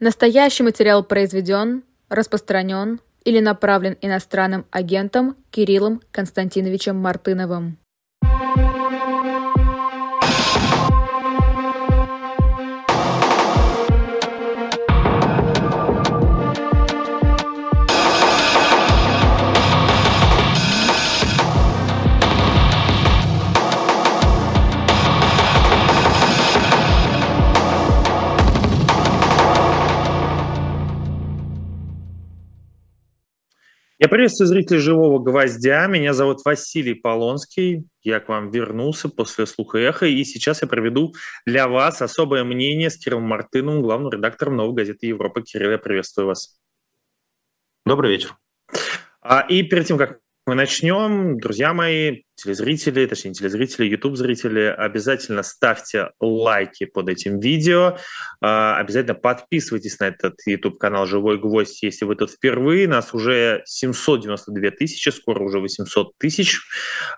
Настоящий материал произведен, распространен или направлен иностранным агентом Кириллом Константиновичем Мартыновым. Я приветствую зрителей «Живого гвоздя». Меня зовут Василий Полонский. Я к вам вернулся после слуха эхо, и сейчас я проведу для вас особое мнение с Кириллом Мартыновым, главным редактором «Новой газеты Европа». Кирилл, я приветствую вас. Добрый вечер. А, и перед тем, как мы начнем, друзья мои, телезрители, точнее телезрители, YouTube-зрители, обязательно ставьте лайки под этим видео, а, обязательно подписывайтесь на этот YouTube-канал «Живой гвоздь», если вы тут впервые. Нас уже 792 тысячи, скоро уже 800 тысяч.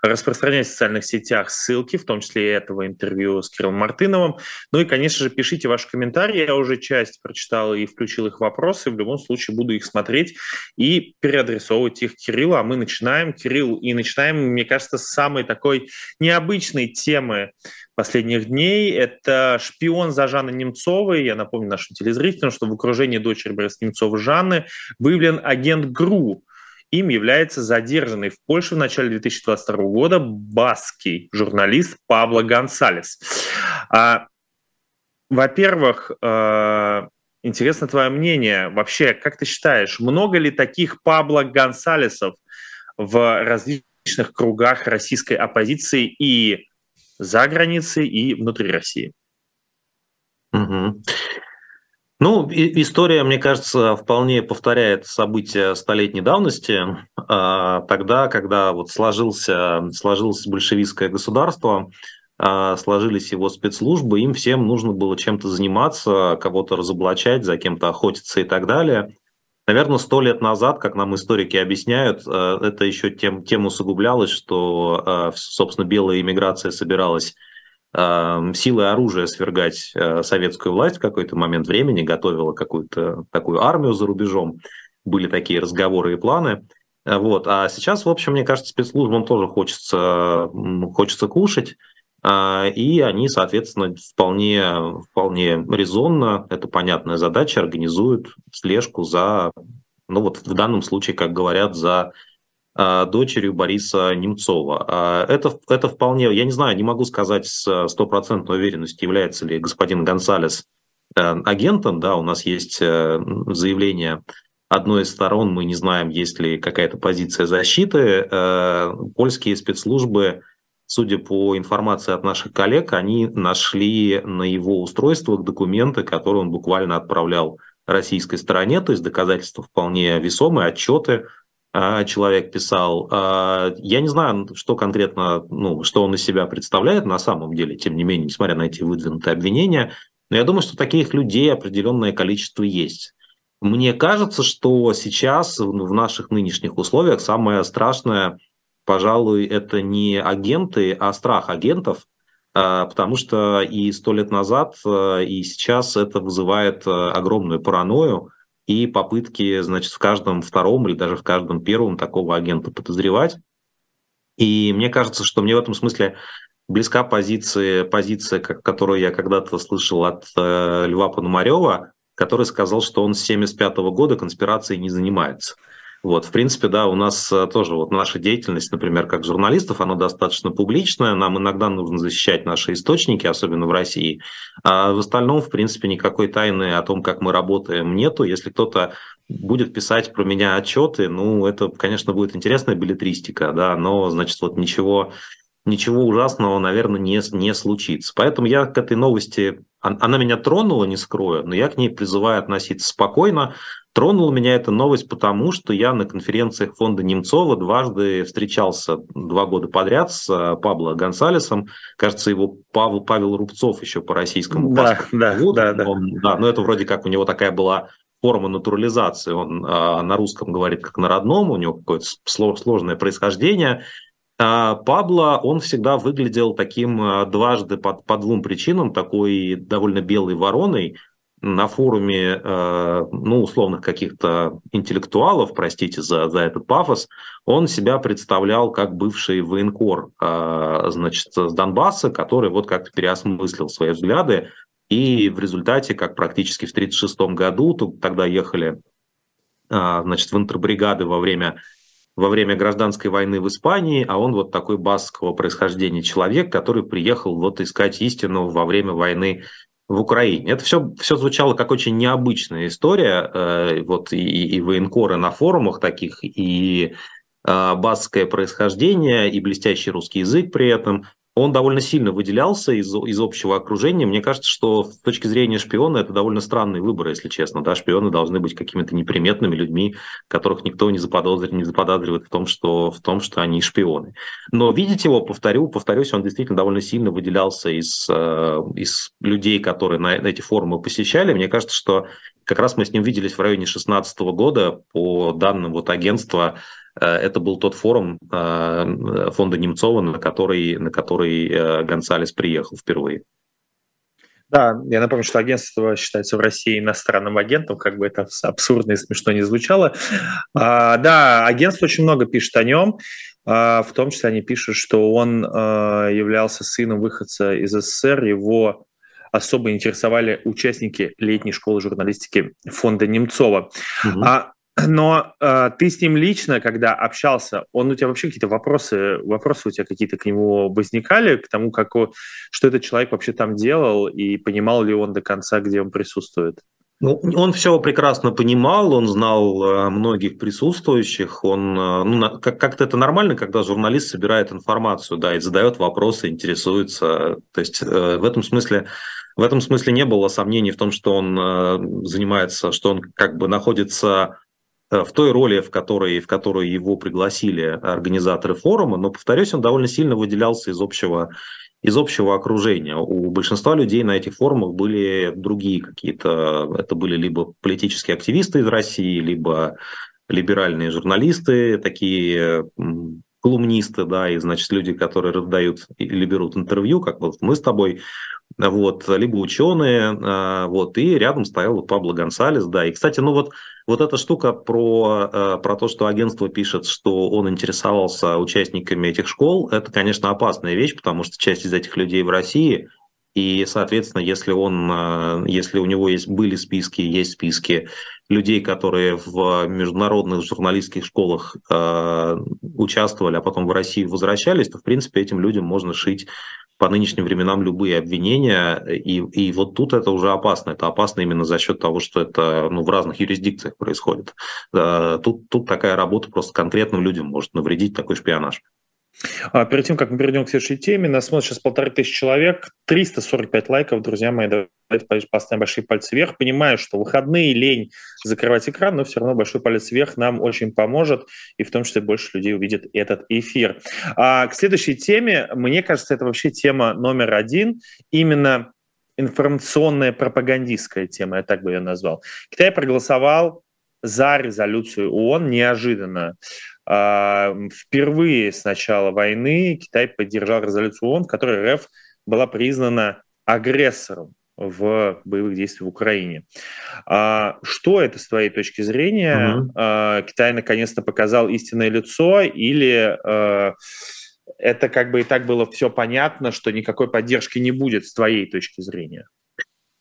Распространяйте в социальных сетях ссылки, в том числе и этого интервью с Кириллом Мартыновым. Ну и, конечно же, пишите ваши комментарии. Я уже часть прочитал и включил их вопросы. В любом случае буду их смотреть и переадресовывать их Кириллу. А мы начинаем. Кирилл, и начинаем, мне кажется, с самой такой необычной темы последних дней. Это шпион за Жанной Немцовой. Я напомню нашим телезрителям, что в окружении дочери Бориса Немцова Жанны выявлен агент ГРУ. Им является задержанный в Польше в начале 2022 года баский журналист Пабло Гонсалес. А, во-первых, э, интересно твое мнение. Вообще, как ты считаешь, много ли таких Пабло Гонсалесов в различных различных кругах российской оппозиции и за границей, и внутри России. Угу. Ну, история, мне кажется, вполне повторяет события столетней давности. А, тогда, когда вот сложился, сложилось большевистское государство, а, сложились его спецслужбы, им всем нужно было чем-то заниматься, кого-то разоблачать, за кем-то охотиться и так далее. Наверное, сто лет назад, как нам историки объясняют, э, это еще тем, тем усугублялось, что, э, собственно, белая иммиграция собиралась э, силой оружия свергать советскую власть в какой-то момент времени, готовила какую-то такую армию за рубежом. Были такие разговоры и планы. Вот. А сейчас, в общем, мне кажется, спецслужбам тоже хочется, хочется кушать. А, и они, соответственно, вполне, вполне резонно, это понятная задача, организуют слежку за, ну вот в данном случае, как говорят, за а, дочерью Бориса Немцова. А, это, это вполне, я не знаю, не могу сказать с стопроцентной уверенностью, является ли господин Гонсалес э, агентом, да, у нас есть э, заявление одной из сторон, мы не знаем, есть ли какая-то позиция защиты. Э, польские спецслужбы судя по информации от наших коллег, они нашли на его устройствах документы, которые он буквально отправлял российской стороне, то есть доказательства вполне весомые, отчеты а, человек писал. А, я не знаю, что конкретно, ну, что он из себя представляет на самом деле, тем не менее, несмотря на эти выдвинутые обвинения, но я думаю, что таких людей определенное количество есть. Мне кажется, что сейчас в наших нынешних условиях самое страшное – пожалуй, это не агенты, а страх агентов, а, потому что и сто лет назад, а, и сейчас это вызывает а, огромную паранойю и попытки, значит, в каждом втором или даже в каждом первом такого агента подозревать. И мне кажется, что мне в этом смысле близка позиция, позиция которую я когда-то слышал от э, Льва Пономарева, который сказал, что он с 1975 года конспирацией не занимается. Вот, в принципе, да, у нас э, тоже вот наша деятельность, например, как журналистов, она достаточно публичная, нам иногда нужно защищать наши источники, особенно в России, а в остальном, в принципе, никакой тайны о том, как мы работаем, нету. Если кто-то будет писать про меня отчеты, ну, это, конечно, будет интересная билетристика, да, но, значит, вот ничего, ничего ужасного, наверное, не, не случится. Поэтому я к этой новости, она меня тронула, не скрою, но я к ней призываю относиться спокойно, Тронула меня эта новость потому, что я на конференциях фонда Немцова дважды встречался два года подряд с э, Пабло Гонсалесом. Кажется, его Павел, Павел Рубцов еще по российскому да, да, да, да. Он, да, но это вроде как у него такая была форма натурализации. Он а, на русском говорит как на родном, у него какое-то сложное происхождение. А Пабло, он всегда выглядел таким а, дважды по, по двум причинам, такой довольно белой вороной, на форуме, э, ну, условных каких-то интеллектуалов, простите за, за этот пафос, он себя представлял как бывший военкор, э, значит, с Донбасса, который вот как-то переосмыслил свои взгляды, и в результате, как практически в 1936 году, тут тогда ехали, э, значит, в интербригады во время во время гражданской войны в Испании, а он вот такой баскского происхождения человек, который приехал вот искать истину во время войны в Украине. Это все, все звучало как очень необычная история. Э, вот и, и военкоры на форумах таких, и э, баскское происхождение, и блестящий русский язык при этом он довольно сильно выделялся из, из общего окружения. Мне кажется, что с точки зрения шпиона это довольно странный выбор, если честно. Да? Шпионы должны быть какими-то неприметными людьми, которых никто не заподозривает, не заподозривает в том, что, в том, что они шпионы. Но видеть его, повторю, повторюсь, он действительно довольно сильно выделялся из, э, из людей, которые на, эти форумы посещали. Мне кажется, что как раз мы с ним виделись в районе 2016 года по данным вот агентства это был тот форум э, фонда Немцова, на который, на который э, Гонсалес приехал впервые. Да, я напомню, что агентство считается в России иностранным агентом, как бы это абсурдно и смешно не звучало. А, да, агентство очень много пишет о нем, а, в том числе они пишут, что он а, являлся сыном выходца из СССР, его особо интересовали участники летней школы журналистики фонда Немцова. Угу. А но э, ты с ним лично, когда общался, он у тебя вообще какие-то вопросы, вопросы у тебя какие-то к нему возникали, к тому, как, что этот человек вообще там делал, и понимал ли он до конца, где он присутствует? Ну, он все прекрасно понимал, он знал э, многих присутствующих, он, э, ну, как- как-то это нормально, когда журналист собирает информацию, да, и задает вопросы, интересуется, то есть э, в этом смысле в этом смысле не было сомнений в том, что он занимается, что он как бы находится в той роли, в которой, в которой его пригласили организаторы форума, но, повторюсь, он довольно сильно выделялся из общего, из общего окружения. У большинства людей на этих форумах были другие какие-то, это были либо политические активисты из России, либо либеральные журналисты, такие колумнисты, да, и, значит, люди, которые раздают или берут интервью, как вот мы с тобой, вот, либо ученые, а, вот, и рядом стоял вот Пабло Гонсалес, да, и, кстати, ну вот, вот эта штука про, а, про то, что агентство пишет, что он интересовался участниками этих школ, это, конечно, опасная вещь, потому что часть из этих людей в России, и, соответственно, если он, а, если у него есть, были списки, есть списки людей, которые в международных журналистских школах э, участвовали, а потом в Россию возвращались, то, в принципе, этим людям можно шить по нынешним временам любые обвинения, и, и вот тут это уже опасно. Это опасно именно за счет того, что это ну, в разных юрисдикциях происходит. Тут, тут такая работа просто конкретным людям может навредить, такой шпионаж. А перед тем, как мы перейдем к следующей теме, нас смотрит сейчас полторы тысячи человек, 345 лайков, друзья мои, давайте поставим большие пальцы вверх. Понимаю, что выходные лень закрывать экран, но все равно большой палец вверх нам очень поможет, и в том числе больше людей увидит этот эфир. А к следующей теме, мне кажется, это вообще тема номер один, именно информационная пропагандистская тема, я так бы ее назвал. Китай проголосовал за резолюцию ООН неожиданно. А, впервые с начала войны Китай поддержал резолюцию ООН, в которой РФ была признана агрессором в боевых действиях в Украине. А, что это с твоей точки зрения? Угу. Китай наконец-то показал истинное лицо или это как бы и так было все понятно, что никакой поддержки не будет с твоей точки зрения?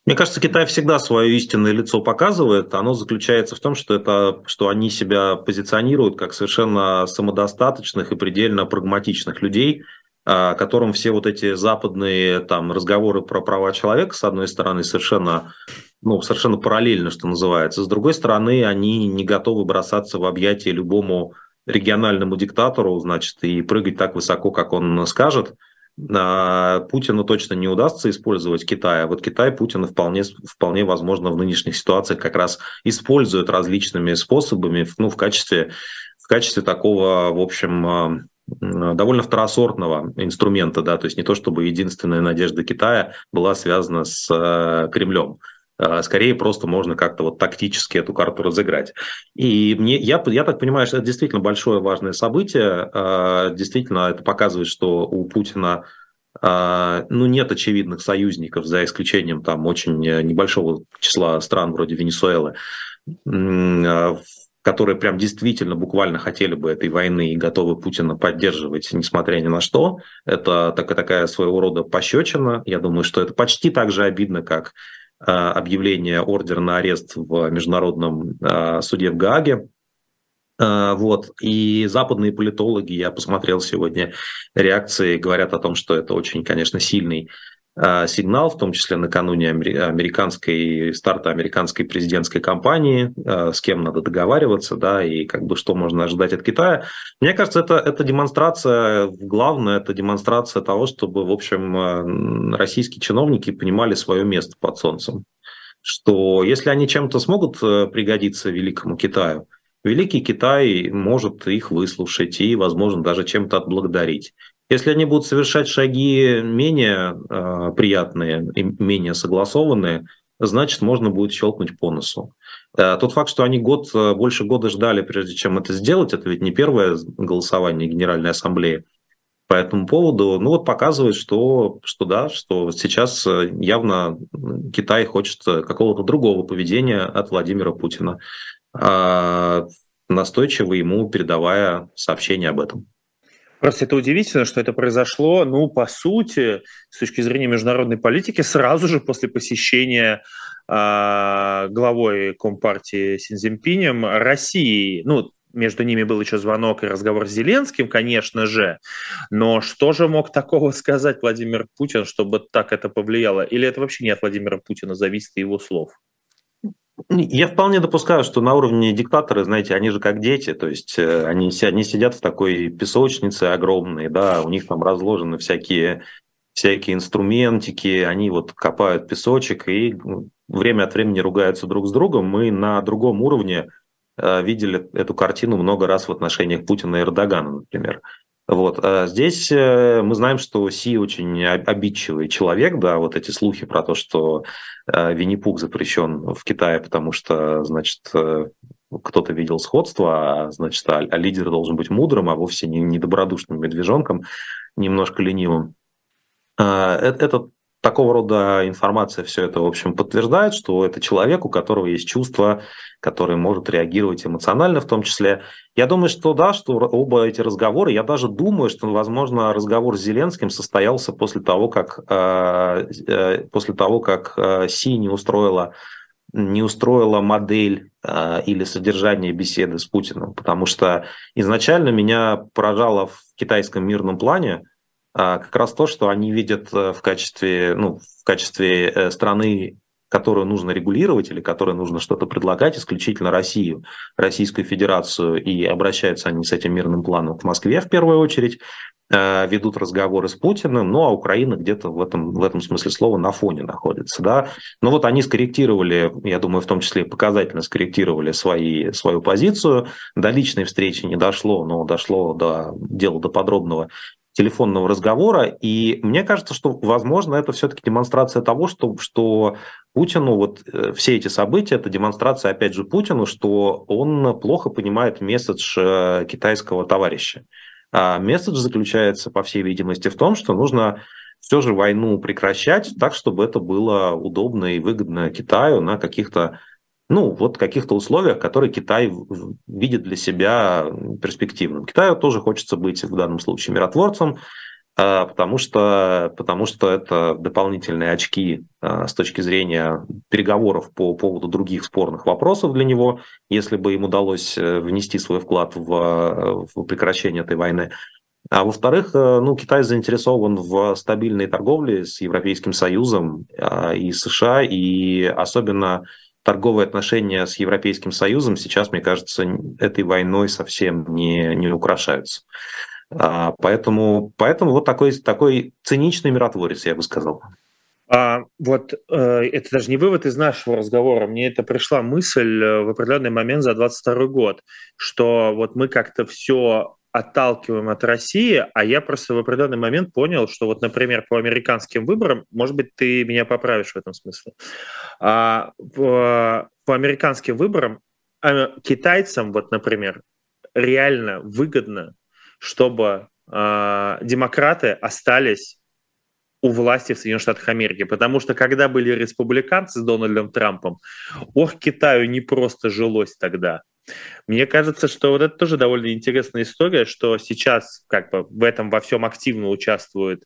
Мне кажется, Китай всегда свое истинное лицо показывает. Оно заключается в том, что, это, что они себя позиционируют как совершенно самодостаточных и предельно прагматичных людей, а, которым все вот эти западные там, разговоры про права человека, с одной стороны, совершенно, ну, совершенно параллельно, что называется. С другой стороны, они не готовы бросаться в объятия любому региональному диктатору, значит, и прыгать так высоко, как он скажет – Путину точно не удастся использовать Китай, а вот Китай Путина вполне, вполне возможно в нынешних ситуациях как раз использует различными способами ну, в, качестве, в качестве такого, в общем, а, довольно второсортного инструмента, да, то есть не то чтобы единственная надежда Китая была связана с Кремлем. А, скорее просто можно как-то вот тактически эту карту разыграть. И мне, я, я так понимаю, что это действительно большое важное событие. А, действительно, это показывает, что у Путина а, ну, нет очевидных союзников, за исключением там очень э, небольшого числа стран вроде Венесуэлы, которые прям действительно буквально хотели бы этой войны и готовы Путина поддерживать, несмотря ни на что. Это такая, такая своего рода пощечина. Я думаю, что это почти так же обидно, как объявление ордера на арест в Международном суде в Гааге а, вот. И западные политологи, я посмотрел сегодня реакции, говорят о том, что это очень, конечно, сильный сигнал, в том числе накануне американской старта американской президентской кампании, а, с кем надо договариваться, да, и как бы что можно ожидать от Китая. Мне кажется, это, это демонстрация, главное, это демонстрация того, чтобы, в общем, российские чиновники понимали свое место под солнцем. Что если они чем-то смогут э, пригодиться великому Китаю, Великий Китай может их выслушать и, возможно, даже чем-то отблагодарить. Если они будут совершать шаги менее э, приятные и менее согласованные, значит, можно будет щелкнуть по носу. Э, тот факт, что они год, э, больше года ждали, прежде чем это сделать, это ведь не первое голосование Генеральной Ассамблеи по этому поводу, ну вот показывает, что, что да, что сейчас э, явно Китай хочет какого-то другого поведения от Владимира Путина. А, настойчиво ему передавая сообщение об этом. Просто это удивительно, что это произошло, ну, по сути, с точки зрения международной политики, сразу же после посещения э, главой Компартии Синзимпинем России. Ну, между ними был еще звонок и разговор с Зеленским, конечно же. Но что же мог такого сказать Владимир Путин, чтобы так это повлияло? Или это вообще не от Владимира Путина зависит его слов? Я вполне допускаю, что на уровне диктаторы, знаете, они же как дети, то есть э, они, они сидят в такой песочнице огромной, да, у них там разложены всякие, всякие инструментики, они вот копают песочек и ну, время от времени ругаются друг с другом. Мы на другом уровне э, видели эту картину много раз в отношениях Путина и Эрдогана, например. Вот. А здесь э, мы знаем, что Си очень обидчивый человек, да, вот эти слухи про то, что э, Винни-Пух запрещен в Китае, потому что, значит, э, кто-то видел сходство, а, значит, а, а лидер должен быть мудрым, а вовсе не добродушным медвежонком, немножко ленивым. Это такого рода информация все это, в общем, подтверждает, что это человек, у которого есть чувства, который может реагировать эмоционально в том числе. Я думаю, что да, что оба эти разговоры, я даже думаю, что, возможно, разговор с Зеленским состоялся после того, как, э, э, после того, как э, Си не устроила не устроила модель э, или содержание беседы с Путиным, потому что изначально меня поражало в китайском мирном плане, как раз то, что они видят э, в качестве, ну, в качестве э, страны, которую нужно регулировать или которой нужно что-то предлагать, исключительно Россию, Российскую Федерацию, и обращаются они с этим мирным планом к Москве в первую очередь, э, ведут разговоры с Путиным, ну а Украина где-то в этом, в этом смысле слова на фоне находится. Да? Но вот они скорректировали, я думаю, в том числе показательно скорректировали свои, свою позицию. До личной встречи не дошло, но дошло до дела до подробного телефонного разговора. И мне кажется, что, возможно, это все-таки демонстрация того, что, что Путину, вот э, все эти события, это демонстрация, опять же, Путину, что он плохо понимает месседж э, китайского товарища. А месседж заключается, по всей видимости, в том, что нужно все же войну прекращать так, чтобы это было удобно и выгодно Китаю на каких-то ну, вот каких-то условиях, которые Китай видит для себя перспективным. Китаю тоже хочется быть в данном случае миротворцем, а, потому что, потому что это дополнительные очки а, с точки зрения переговоров по поводу других спорных вопросов для него, если бы им удалось э, внести свой вклад в, в прекращение этой войны. А во-вторых, э, ну, Китай заинтересован в стабильной торговле с Европейским Союзом а, и США, и особенно торговые отношения с Европейским Союзом сейчас, мне кажется, этой войной совсем не, не украшаются. А, поэтому, поэтому вот такой, такой циничный миротворец, я бы сказал. А, вот э, это даже не вывод из нашего разговора. Мне это пришла мысль э, в определенный момент за 22 год, что вот мы как-то все отталкиваем от России, а я просто в определенный момент понял, что вот, например, по американским выборам, может быть, ты меня поправишь в этом смысле, а, по, по американским выборам а, китайцам, вот, например, реально выгодно, чтобы а, демократы остались у власти в Соединенных Штатах Америки, потому что когда были республиканцы с Дональдом Трампом, ох, Китаю не просто жилось тогда. Мне кажется, что вот это тоже довольно интересная история, что сейчас как бы в этом во всем активно участвуют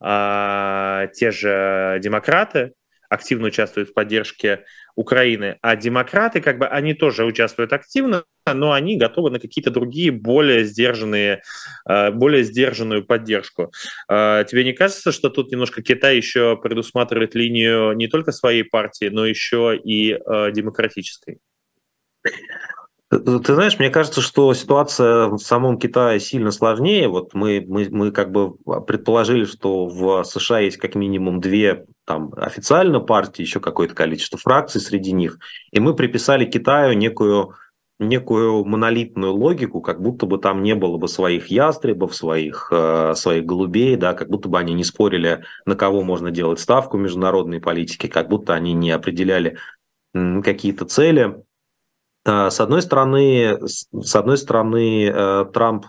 а, те же демократы, активно участвуют в поддержке Украины, а демократы, как бы, они тоже участвуют активно, но они готовы на какие-то другие более сдержанные, а, более сдержанную поддержку. А, тебе не кажется, что тут немножко Китай еще предусматривает линию не только своей партии, но еще и а, демократической? Ты знаешь, мне кажется, что ситуация в самом Китае сильно сложнее. Вот мы, мы, мы как бы предположили, что в США есть как минимум две там, официально партии, еще какое-то количество фракций среди них. И мы приписали Китаю некую, некую монолитную логику, как будто бы там не было бы своих ястребов, своих, э, своих голубей, да, как будто бы они не спорили, на кого можно делать ставку международной политики, как будто они не определяли какие-то цели. А, с одной стороны, с одной стороны, э, Трамп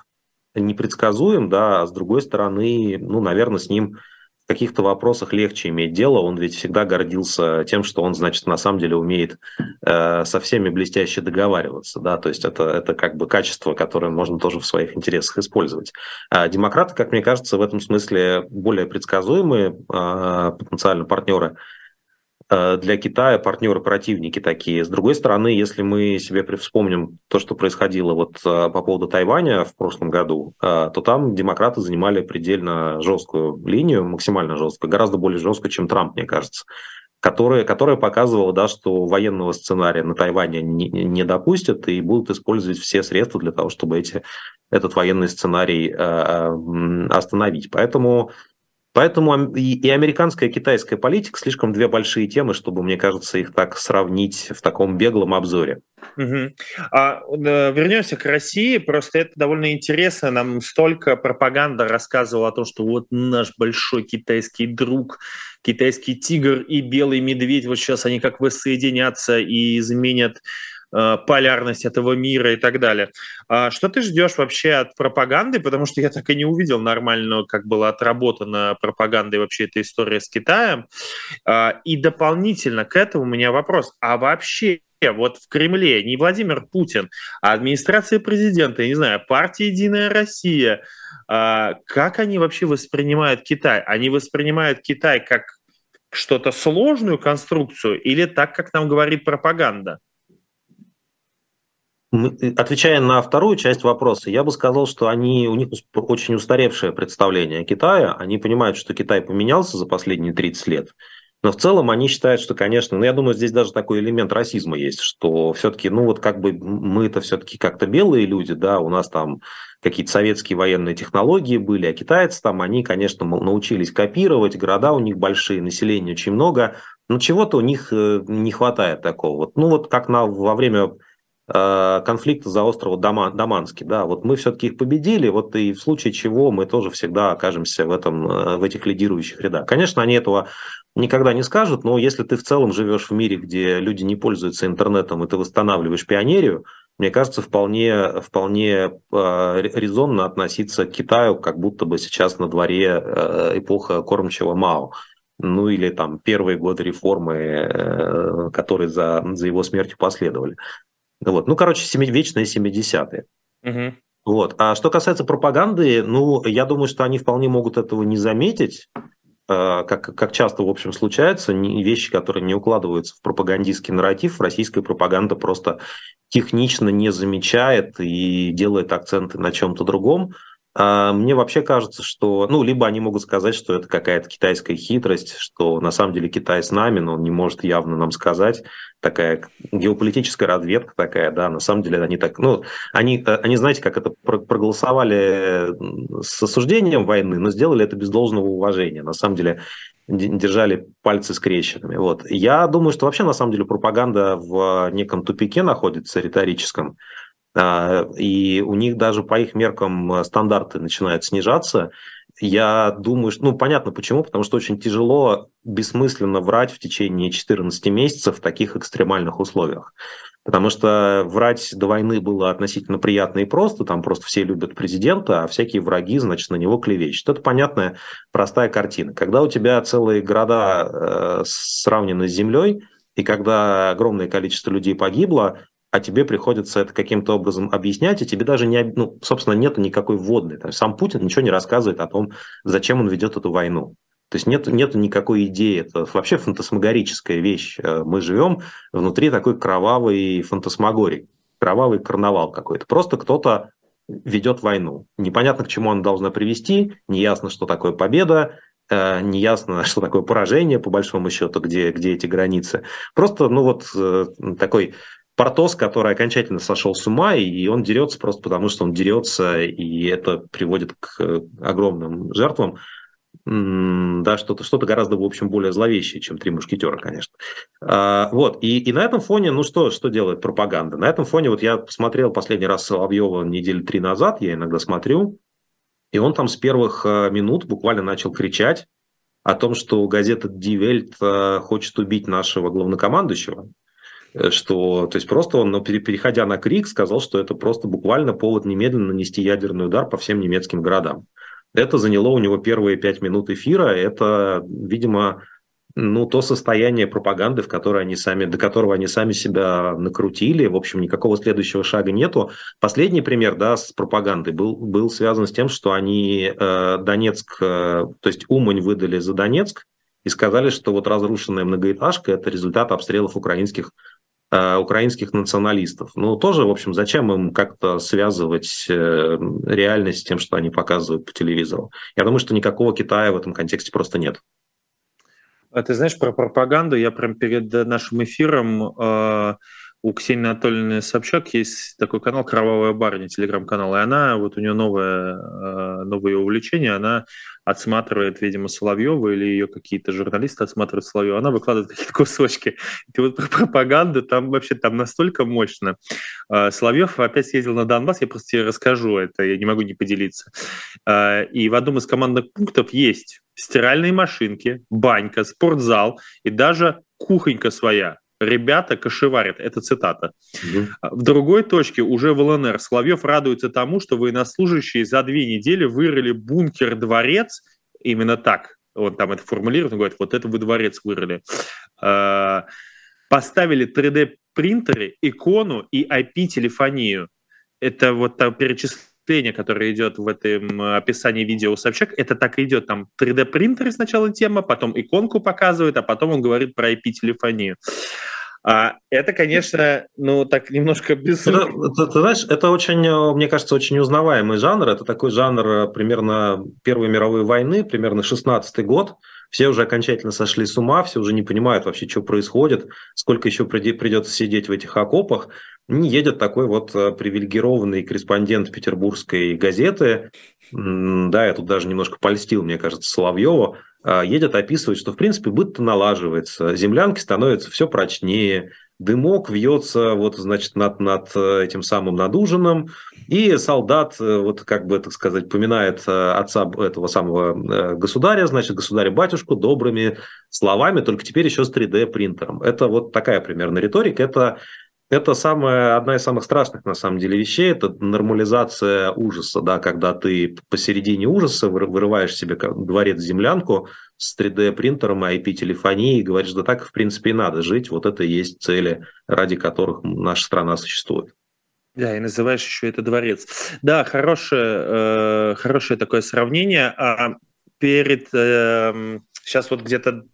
непредсказуем, да, а с другой стороны, ну, наверное, с ним в каких-то вопросах легче иметь дело. Он ведь всегда гордился тем, что он, значит, на самом деле умеет э, со всеми блестяще договариваться, да, то есть это, это как бы качество, которое можно тоже в своих интересах использовать. А демократы, как мне кажется, в этом смысле более предсказуемые э, потенциально партнеры – для Китая партнеры-противники такие. С другой стороны, если мы себе вспомним то, что происходило вот э, по поводу Тайваня в прошлом году, э, то там демократы занимали предельно жесткую линию, максимально жесткую, гораздо более жесткую, чем Трамп, мне кажется которая, которая показывала, да, что военного сценария на Тайване не, не допустят и будут использовать все средства для того, чтобы эти, этот военный сценарий э, остановить. Поэтому Поэтому и, американская, и китайская политика слишком две большие темы, чтобы, мне кажется, их так сравнить в таком беглом обзоре. Угу. А, вернемся к России. Просто это довольно интересно. Нам столько пропаганда рассказывала о том, что вот наш большой китайский друг, китайский тигр и белый медведь, вот сейчас они как воссоединятся и изменят полярность этого мира и так далее. А что ты ждешь вообще от пропаганды? Потому что я так и не увидел нормальную, как была отработана пропаганда и вообще эта история с Китаем. А, и дополнительно к этому у меня вопрос. А вообще вот в Кремле не Владимир Путин, а администрация президента, я не знаю, партия «Единая Россия», а, как они вообще воспринимают Китай? Они воспринимают Китай как что-то сложную конструкцию или так, как нам говорит пропаганда? Э, отвечая на вторую часть вопроса, я бы сказал, что они, у них очень устаревшее представление о Китае. Они понимают, что Китай поменялся за последние 30 лет. Но в целом они считают, что, конечно, ну я думаю, здесь даже такой элемент расизма есть, что все-таки, ну вот как бы мы это все-таки как-то белые люди, да, у нас там какие-то советские военные технологии были, а китайцы там, они, конечно, научились копировать, города у них большие, населения очень много, но чего-то у них э, не хватает такого. Вот, ну вот как на, во время конфликта за остров Даманский. Да, вот мы все-таки их победили, вот и в случае чего мы тоже всегда окажемся в, этом, э, в этих лидирующих рядах. Конечно, они этого никогда не скажут, но если ты в целом живешь в мире, где люди не пользуются интернетом, и ты восстанавливаешь пионерию, мне кажется, вполне, вполне э, резонно относиться к Китаю, как будто бы сейчас на дворе эпоха кормчего Мао ну или там первые годы реформы, которые за, за его смертью последовали. Вот. Ну, короче, семи, вечные 70-е. Угу. Вот. А что касается пропаганды, ну, я думаю, что они вполне могут этого не заметить, э, как, как часто, в общем, случается, вещи, которые не укладываются в пропагандистский нарратив, российская пропаганда просто технично не замечает и делает акценты на чем-то другом. А мне вообще кажется, что, ну, либо они могут сказать, что это какая-то китайская хитрость, что на самом деле Китай с нами, но он не может явно нам сказать, такая геополитическая разведка такая, да, на самом деле они так, ну, они, они знаете, как это проголосовали с осуждением войны, но сделали это без должного уважения, на самом деле держали пальцы скрещенными. Вот. Я думаю, что вообще на самом деле пропаганда в неком тупике находится риторическом, и у них даже по их меркам э, стандарты начинают снижаться. Я думаю, что, ну, понятно почему, потому что очень тяжело бессмысленно врать в течение 14 месяцев в таких экстремальных условиях. Потому что врать до войны было относительно приятно и просто, там просто все любят президента, а всякие враги, значит, на него клевещут. Это понятная, простая картина. Когда у тебя целые города э, сравнены с землей, и когда огромное количество людей погибло, а тебе приходится это каким-то образом объяснять, и тебе даже не, ну, собственно, нет никакой вводной. Сам Путин ничего не рассказывает о том, зачем он ведет эту войну. То есть нет, нет никакой идеи, это вообще фантасмагорическая вещь. Э, мы живем внутри такой кровавой фантасмагории, кровавый карнавал какой-то. Просто кто-то ведет войну. Непонятно, к чему она должна привести, неясно, что такое победа, э, неясно, что такое поражение, по большому счету, где, где эти границы. Просто, ну вот, э, такой Портос, который окончательно сошел с ума, и он дерется просто потому, что он дерется, и это приводит к огромным жертвам да, что-то что гораздо, в общем, более зловещее, чем «Три мушкетера», конечно. А, вот, и, и на этом фоне, ну что, что делает пропаганда? На этом фоне, вот я посмотрел последний раз Соловьева недели три назад, я иногда смотрю, и он там с первых а, минут буквально начал кричать о том, что газета «Die Welt» а, хочет убить нашего главнокомандующего, э, что, то есть просто он, переходя на крик, сказал, что это просто буквально повод немедленно нанести ядерный удар по всем немецким городам. Это заняло у него первые пять минут эфира. Это, видимо, ну, то состояние пропаганды, в которое они сами, до которого они сами себя накрутили. В общем, никакого следующего шага нету. Последний пример да, с пропагандой был, был связан с тем, что они э, Донецк, э, то есть Умань выдали за Донецк и сказали, что вот разрушенная многоэтажка – это результат обстрелов украинских Э, украинских националистов. Ну, тоже, в общем, зачем им как-то связывать э, реальность с тем, что они показывают по телевизору? Я думаю, что никакого Китая в этом контексте просто нет. А ты знаешь, про пропаганду я прям перед нашим эфиром э, у Ксении Анатольевны Собчак есть такой канал «Кровавая барыня», телеграм-канал, и она, вот у нее новое, э, новое увлечение, она отсматривает, видимо, Соловьева или ее какие-то журналисты отсматривают Соловьева, она выкладывает какие-то кусочки. И вот про пропаганду там вообще там настолько мощно. Э, Соловьев опять съездил на Донбасс, я просто тебе расскажу это, я не могу не поделиться. Э, и в одном из командных пунктов есть стиральные машинки, банька, спортзал и даже кухонька своя ребята кошеварят. Это цитата. Угу. В другой точке, уже в ЛНР, Соловьев радуется тому, что военнослужащие за две недели вырыли бункер-дворец, именно так, он там это формулирует, он говорит, вот это вы дворец вырыли. А, поставили 3D-принтеры, икону и IP-телефонию. Это вот там перечисление чтение, которое идет в этом описании видео у Собчак, это так и идет. Там 3D-принтеры сначала тема, потом иконку показывает, а потом он говорит про IP-телефонию. А это, конечно, ну так немножко без... Это, ты, ты знаешь, это очень, мне кажется, очень узнаваемый жанр. Это такой жанр э, примерно Первой мировой войны, примерно 16-й год. Все уже окончательно сошли с ума, все уже не понимают вообще, что происходит, сколько еще придется сидеть в этих окопах. Едет такой вот э, привилегированный корреспондент петербургской газеты, да, я тут даже немножко польстил, мне кажется, Соловьеву, а, едет описывать, что, в принципе, быт наладживается, землянки становятся все прочнее, дымок вьется вот, значит, над, над э, этим самым над ужином, и солдат, э, вот как бы, так сказать, поминает отца этого самого государя, значит, государя-батюшку добрыми словами, только теперь еще с 3D-принтером. Это вот такая примерно риторика, это это самая, одна из самых страшных, на самом деле, вещей. Это нормализация ужаса, да, когда ты посередине ужаса вырываешь себе дворец-землянку с 3D-принтером и IP-телефонией и говоришь, да так, в принципе, и надо жить. Вот это и есть цели, ради которых наша страна существует. Да, и называешь еще это дворец. Да, хорошее, э, хорошее такое сравнение. А перед... Э, сейчас вот где-то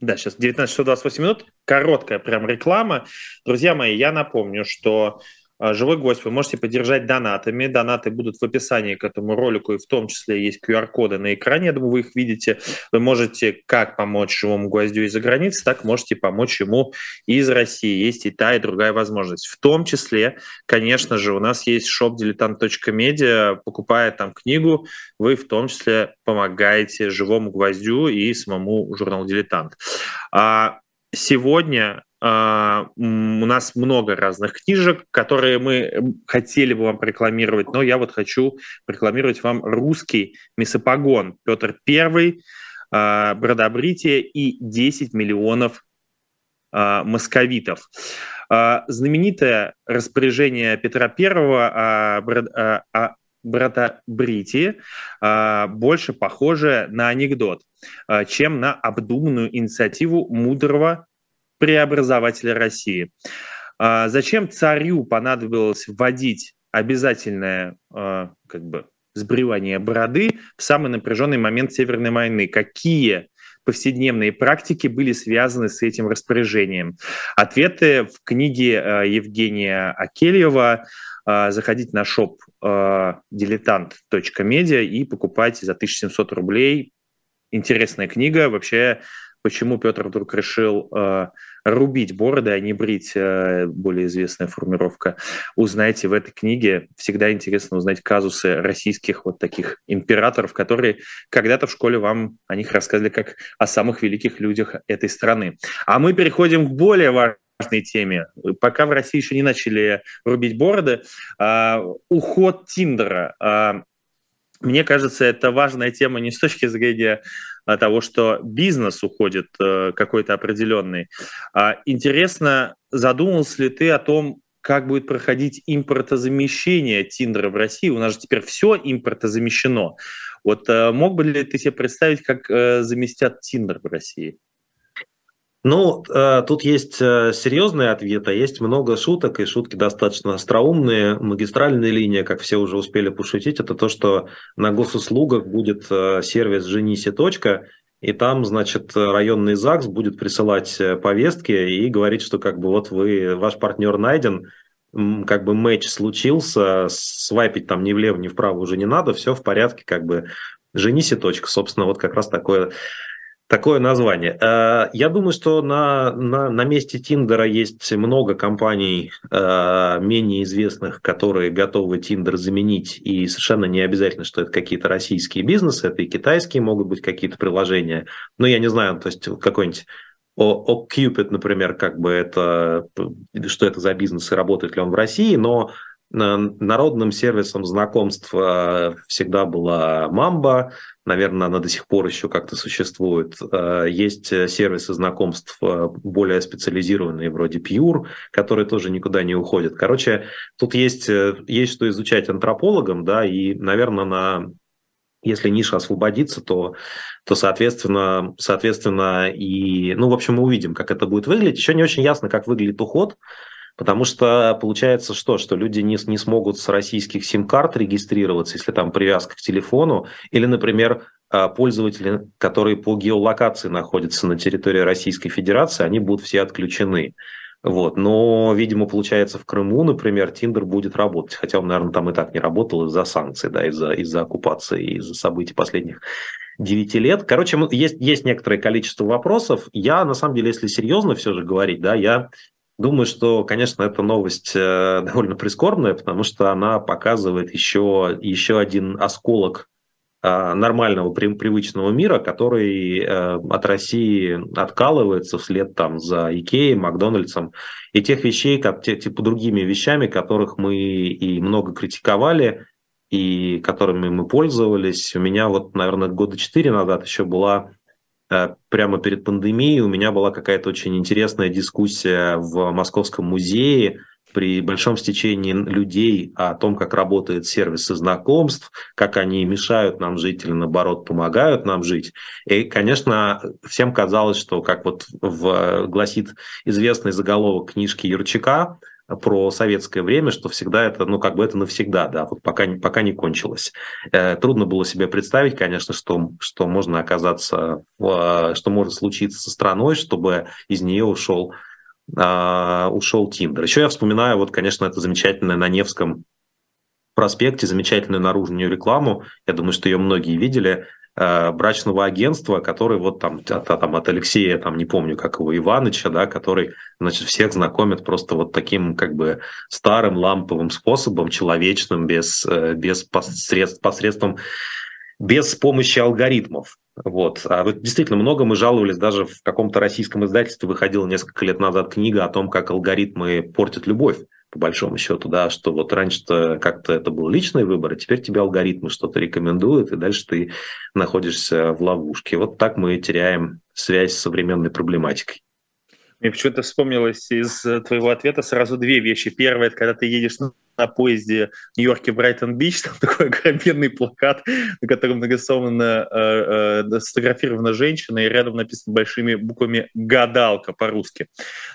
да, сейчас 19 часов 28 минут. Короткая прям реклама. Друзья мои, я напомню, что Живой гвоздь вы можете поддержать донатами. Донаты будут в описании к этому ролику, и в том числе есть QR-коды на экране, я думаю, вы их видите. Вы можете как помочь живому гвоздю из-за границы, так можете помочь ему из России. Есть и та, и другая возможность. В том числе, конечно же, у нас есть shop diletant.media. Покупая там книгу, вы в том числе помогаете живому гвоздю и самому журналу «Дилетант». А сегодня у нас много разных книжек, которые мы хотели бы вам рекламировать, но я вот хочу рекламировать вам русский месопогон Петр I, uh, Бродобритие и 10 миллионов uh, московитов. Знаменитое распоряжение Петра I о, Брити больше похоже на анекдот, чем на обдуманную инициативу мудрого преобразователя России. Зачем царю понадобилось вводить обязательное как бы сбривание бороды в самый напряженный момент Северной войны? Какие повседневные практики были связаны с этим распоряжением? Ответы в книге э, Евгения Акельева. Заходите на шоп дилетант.медиа и покупайте за 1700 рублей. Интересная книга. Вообще почему Петр вдруг решил э, рубить бороды, а не брить, э, более известная формировка, узнаете в этой книге. Всегда интересно узнать казусы российских вот таких императоров, которые когда-то в школе вам о них рассказывали как о самых великих людях этой страны. А мы переходим к более важной теме. Пока в России еще не начали рубить бороды, э, уход Тиндера. Э, мне кажется, это важная тема не с точки зрения того, что бизнес уходит э, какой-то определенный. А интересно, задумался ли ты о том, как будет проходить импортозамещение Тиндера в России? У нас же теперь все импортозамещено. Вот э, мог бы ли ты себе представить, как э, заместят Тиндер в России? Ну, тут есть серьезный ответ, а есть много шуток, и шутки достаточно остроумные. Магистральная линия, как все уже успели пошутить, это то, что на госуслугах будет сервис «Женись и точка», и там, значит, районный ЗАГС будет присылать повестки и говорить, что как бы вот вы, ваш партнер найден, как бы матч случился, свайпить там ни влево, ни вправо уже не надо, все в порядке, как бы женись и точка. Собственно, вот как раз такое Такое название. Э, я думаю, что на, на, на месте Тиндера есть много компаний э, менее известных, которые готовы Тиндер заменить, и совершенно не обязательно, что это какие-то российские бизнесы, это и китайские могут быть какие-то приложения. Но я не знаю, то есть какой-нибудь о Cupid, например, как бы это, что это за бизнес и работает ли он в России, но Народным сервисом знакомств э, всегда была Мамба, наверное, она до сих пор еще как-то существует. Э, есть сервисы знакомств э, более специализированные, вроде Pure, которые тоже никуда не уходят. Короче, тут есть, есть что изучать антропологам, да, и, наверное, на если ниша освободится, то, то соответственно, соответственно, и, ну, в общем, мы увидим, как это будет выглядеть. Еще не очень ясно, как выглядит уход, Потому что получается что? Что люди не, не смогут с российских сим-карт регистрироваться, если там привязка к телефону, или, например, а, пользователи, которые по геолокации находятся на территории Российской Федерации, они будут все отключены. Вот. Но, видимо, получается, в Крыму, например, Тиндер будет работать, хотя он, наверное, там и так не работал из-за санкций, да, из-за из оккупации, из-за событий последних 9 лет. Короче, есть, есть некоторое количество вопросов. Я, на самом деле, если серьезно все же говорить, да, я Думаю, что, конечно, эта новость э, довольно прискорбная, потому что она показывает еще, еще один осколок э, нормального, привычного мира, который э, от России откалывается вслед там за Икеей, Макдональдсом и тех вещей, как, типа другими вещами, которых мы и много критиковали, и которыми мы пользовались. У меня вот, наверное, года четыре назад еще была прямо перед пандемией у меня была какая-то очень интересная дискуссия в Московском музее при большом стечении людей о том, как работают сервисы знакомств, как они мешают нам жить или, наоборот, помогают нам жить. И, конечно, всем казалось, что, как вот в, гласит известный заголовок книжки Юрчака, про советское время, что всегда это, ну, как бы это навсегда, да, вот пока, пока не кончилось. Э, трудно было себе представить, конечно, что, что можно оказаться, в, что может случиться со страной, чтобы из нее ушел, э, ушел Тиндер. Еще я вспоминаю, вот, конечно, это замечательное на Невском проспекте, замечательную наружную рекламу, я думаю, что ее многие видели, брачного агентства, который вот там, от, там от Алексея, там не помню, как его, Иваныча, да, который, значит, всех знакомит просто вот таким как бы старым ламповым способом, человечным, без, э, без посредств, посредством, без помощи алгоритмов. Вот. А вот действительно много мы жаловались, даже в каком-то российском издательстве выходила несколько лет назад книга о том, как алгоритмы портят любовь по большому счету, да, что вот раньше-то как-то это был личный выбор, а теперь тебе алгоритмы что-то рекомендуют, и дальше ты находишься в ловушке. Вот так мы теряем связь с современной проблематикой. Мне почему-то вспомнилось из твоего ответа сразу две вещи. Первое, это когда ты едешь на поезде в Нью-Йорке Брайтон-Бич, там такой огроменный плакат, на котором нарисована, э, э, сфотографирована женщина, и рядом написано большими буквами «гадалка» по-русски.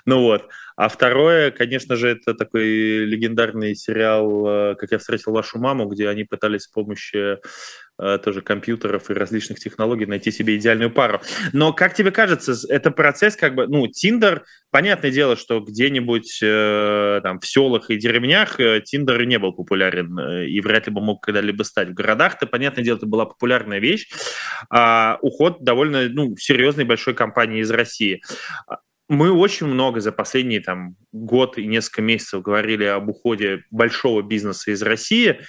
Ну вот. А второе, конечно же, это такой легендарный сериал э, «Как я встретил вашу маму», где они пытались с помощью э, тоже компьютеров и различных технологий найти себе идеальную пару. Но, как тебе кажется, это процесс как бы, ну, Тиндер, понятное дело, что где-нибудь э, там в селах и деревнях Тиндер не был популярен и вряд ли бы мог когда-либо стать. В городах-то, понятное дело, это была популярная вещь, а уход довольно, ну, серьезной большой компании из России мы очень много за последние там, год и несколько месяцев говорили об уходе большого бизнеса из России.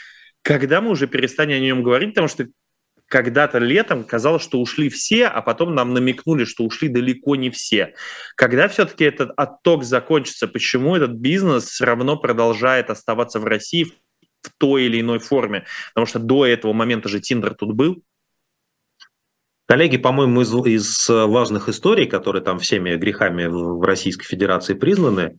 Когда мы уже перестанем о нем говорить, потому что когда-то летом казалось, что ушли все, а потом нам намекнули, что ушли далеко не все. Когда все-таки этот отток закончится, почему этот бизнес все равно продолжает оставаться в России в той или иной форме? Потому что до этого момента же Тиндер тут был, Коллеги, по-моему, из, из важных историй, которые там всеми грехами в Российской Федерации признаны,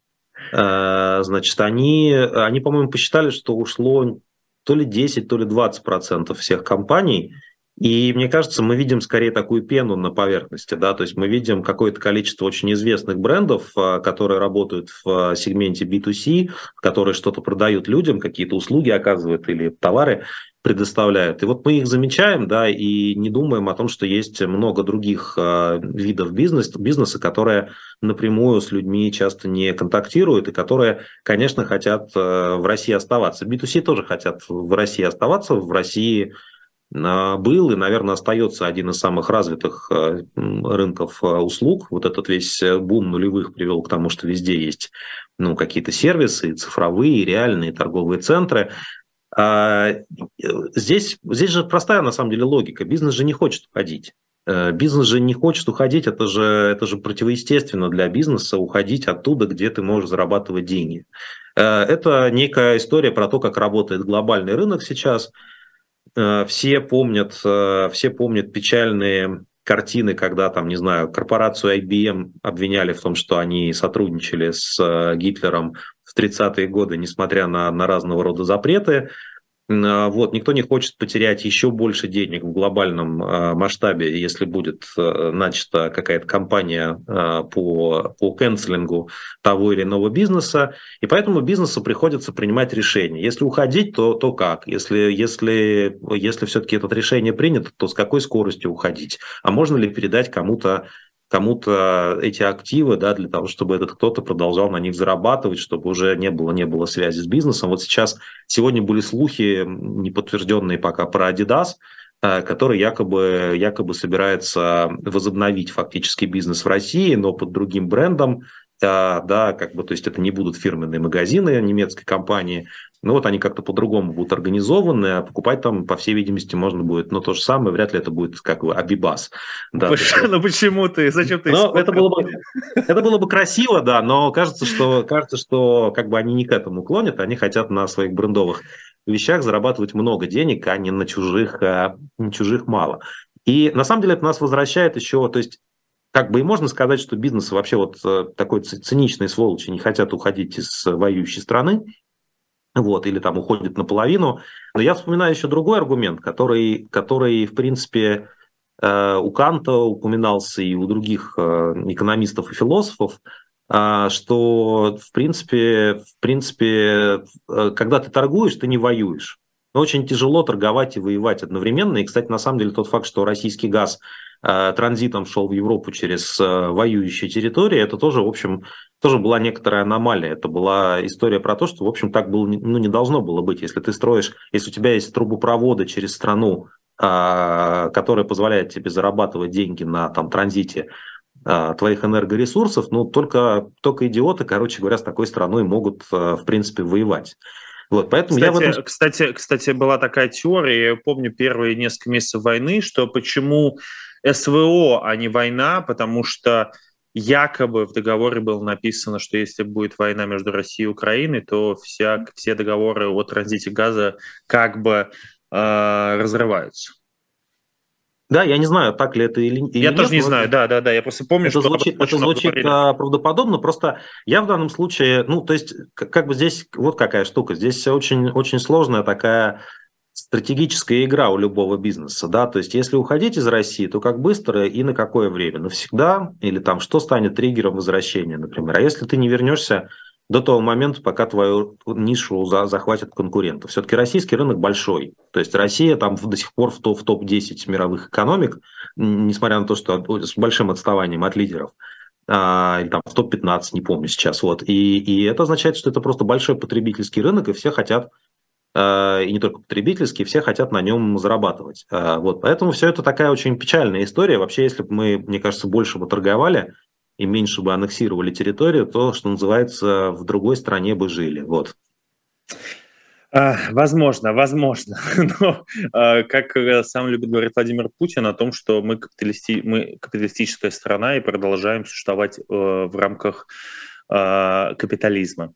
э, значит, они, они, по-моему, посчитали, что ушло то ли 10, то ли 20 процентов всех компаний. И мне кажется, мы видим скорее такую пену на поверхности, да, то есть мы видим какое-то количество очень известных брендов, э, которые работают в сегменте B2C, которые что-то продают людям, какие-то услуги оказывают или товары, предоставляют. И вот мы их замечаем, да, и не думаем о том, что есть много других э, видов бизнес, бизнеса, которые напрямую с людьми часто не контактируют и которые, конечно, хотят э, в России оставаться. B2C тоже хотят в России оставаться, в России э, был и, наверное, остается один из самых развитых рынков услуг. Вот этот весь бум нулевых привел к тому, что везде есть ну, какие-то сервисы, цифровые, реальные торговые центры. А, здесь, здесь же простая на самом деле логика. Бизнес же не хочет уходить. Э, бизнес же не хочет уходить, это же, это же противоестественно для бизнеса уходить оттуда, где ты можешь зарабатывать деньги. Э, это некая история про то, как работает глобальный рынок сейчас. Э, все помнят, все помнят печальные картины, когда там, не знаю, корпорацию IBM обвиняли в том, что они сотрудничали с Гитлером в 30-е годы, несмотря на, на разного рода запреты. А, вот, никто не хочет потерять еще больше денег в глобальном э, масштабе, если будет э, начата какая-то кампания э, по, по канцелингу того или иного бизнеса. И поэтому бизнесу приходится принимать решение. Если уходить, то, то как? Если, если, если все-таки это решение принято, то с какой скоростью уходить? А можно ли передать кому-то кому-то эти активы, да, для того, чтобы этот кто-то продолжал на них зарабатывать, чтобы уже не было, не было связи с бизнесом. Вот сейчас, сегодня были слухи, не подтвержденные пока, про Adidas, э, который якобы, якобы собирается возобновить фактически бизнес в России, но под другим брендом, да, как бы, то есть это не будут фирменные магазины немецкой компании, ну вот они как-то по-другому будут организованы, а покупать там, по всей видимости, можно будет, но то же самое, вряд ли это будет как бы Абибас. Да, почему, ну почему ты, зачем ты? Ну, это было, бы, это было бы красиво, да, но кажется, что, кажется, что как бы они не к этому клонят, они хотят на своих брендовых вещах зарабатывать много денег, а не на чужих, а не чужих мало. И на самом деле это нас возвращает еще, то есть как бы и можно сказать, что бизнес вообще вот э, такой циничной сволочи не хотят уходить из воюющей страны, вот, или там уходит наполовину. Но я вспоминаю еще другой аргумент, который, который в принципе, э, у Канта упоминался и у других э, экономистов и философов, что, в принципе, в принципе, когда ты торгуешь, ты не воюешь. Но очень тяжело торговать и воевать одновременно. И, кстати, на самом деле тот факт, что российский газ транзитом шел в Европу через воюющие территории, это тоже, в общем, тоже была некоторая аномалия. Это была история про то, что, в общем, так было, ну, не должно было быть. Если ты строишь, если у тебя есть трубопроводы через страну, а, которая позволяет тебе зарабатывать деньги на там, транзите твоих энергоресурсов, ну, только, только идиоты, короче говоря, с такой страной могут, в принципе, воевать. Вот, поэтому кстати, я этом... кстати, кстати, была такая теория, я помню первые несколько месяцев войны, что почему СВО, а не война, потому что якобы в договоре было написано, что если будет война между Россией и Украиной, то вся, все договоры о транзите газа как бы э, разрываются. Да, я не знаю, так ли это или, или я нет. Я тоже не знаю, да, да, да. Я просто помню, это что звучит, это звучит а, правдоподобно. Просто я в данном случае, ну, то есть, как, как бы здесь вот какая штука. Здесь очень, очень сложная такая стратегическая игра у любого бизнеса, да, то есть если уходить из России, то как быстро и на какое время, навсегда, или там что станет триггером возвращения, например, а если ты не вернешься до того момента, пока твою нишу за, захватят конкуренты. Все-таки российский рынок большой. То есть Россия там до сих пор в, топ, в топ-10 мировых экономик, несмотря на то, что с большим отставанием от лидеров. А, или там в топ-15, не помню сейчас. Вот. И, и это означает, что это просто большой потребительский рынок, и все хотят а, и не только потребительские, все хотят на нем зарабатывать. А, вот, поэтому все это такая очень печальная история. Вообще, если бы мы, мне кажется, больше бы торговали, и меньше бы аннексировали территорию, то, что называется, в другой стране бы жили. Вот. А, возможно, возможно. Но, а, как э, сам любит говорить Владимир Путин о том, что мы, капиталисти... мы капиталистическая страна и продолжаем существовать э, в рамках а, капитализма.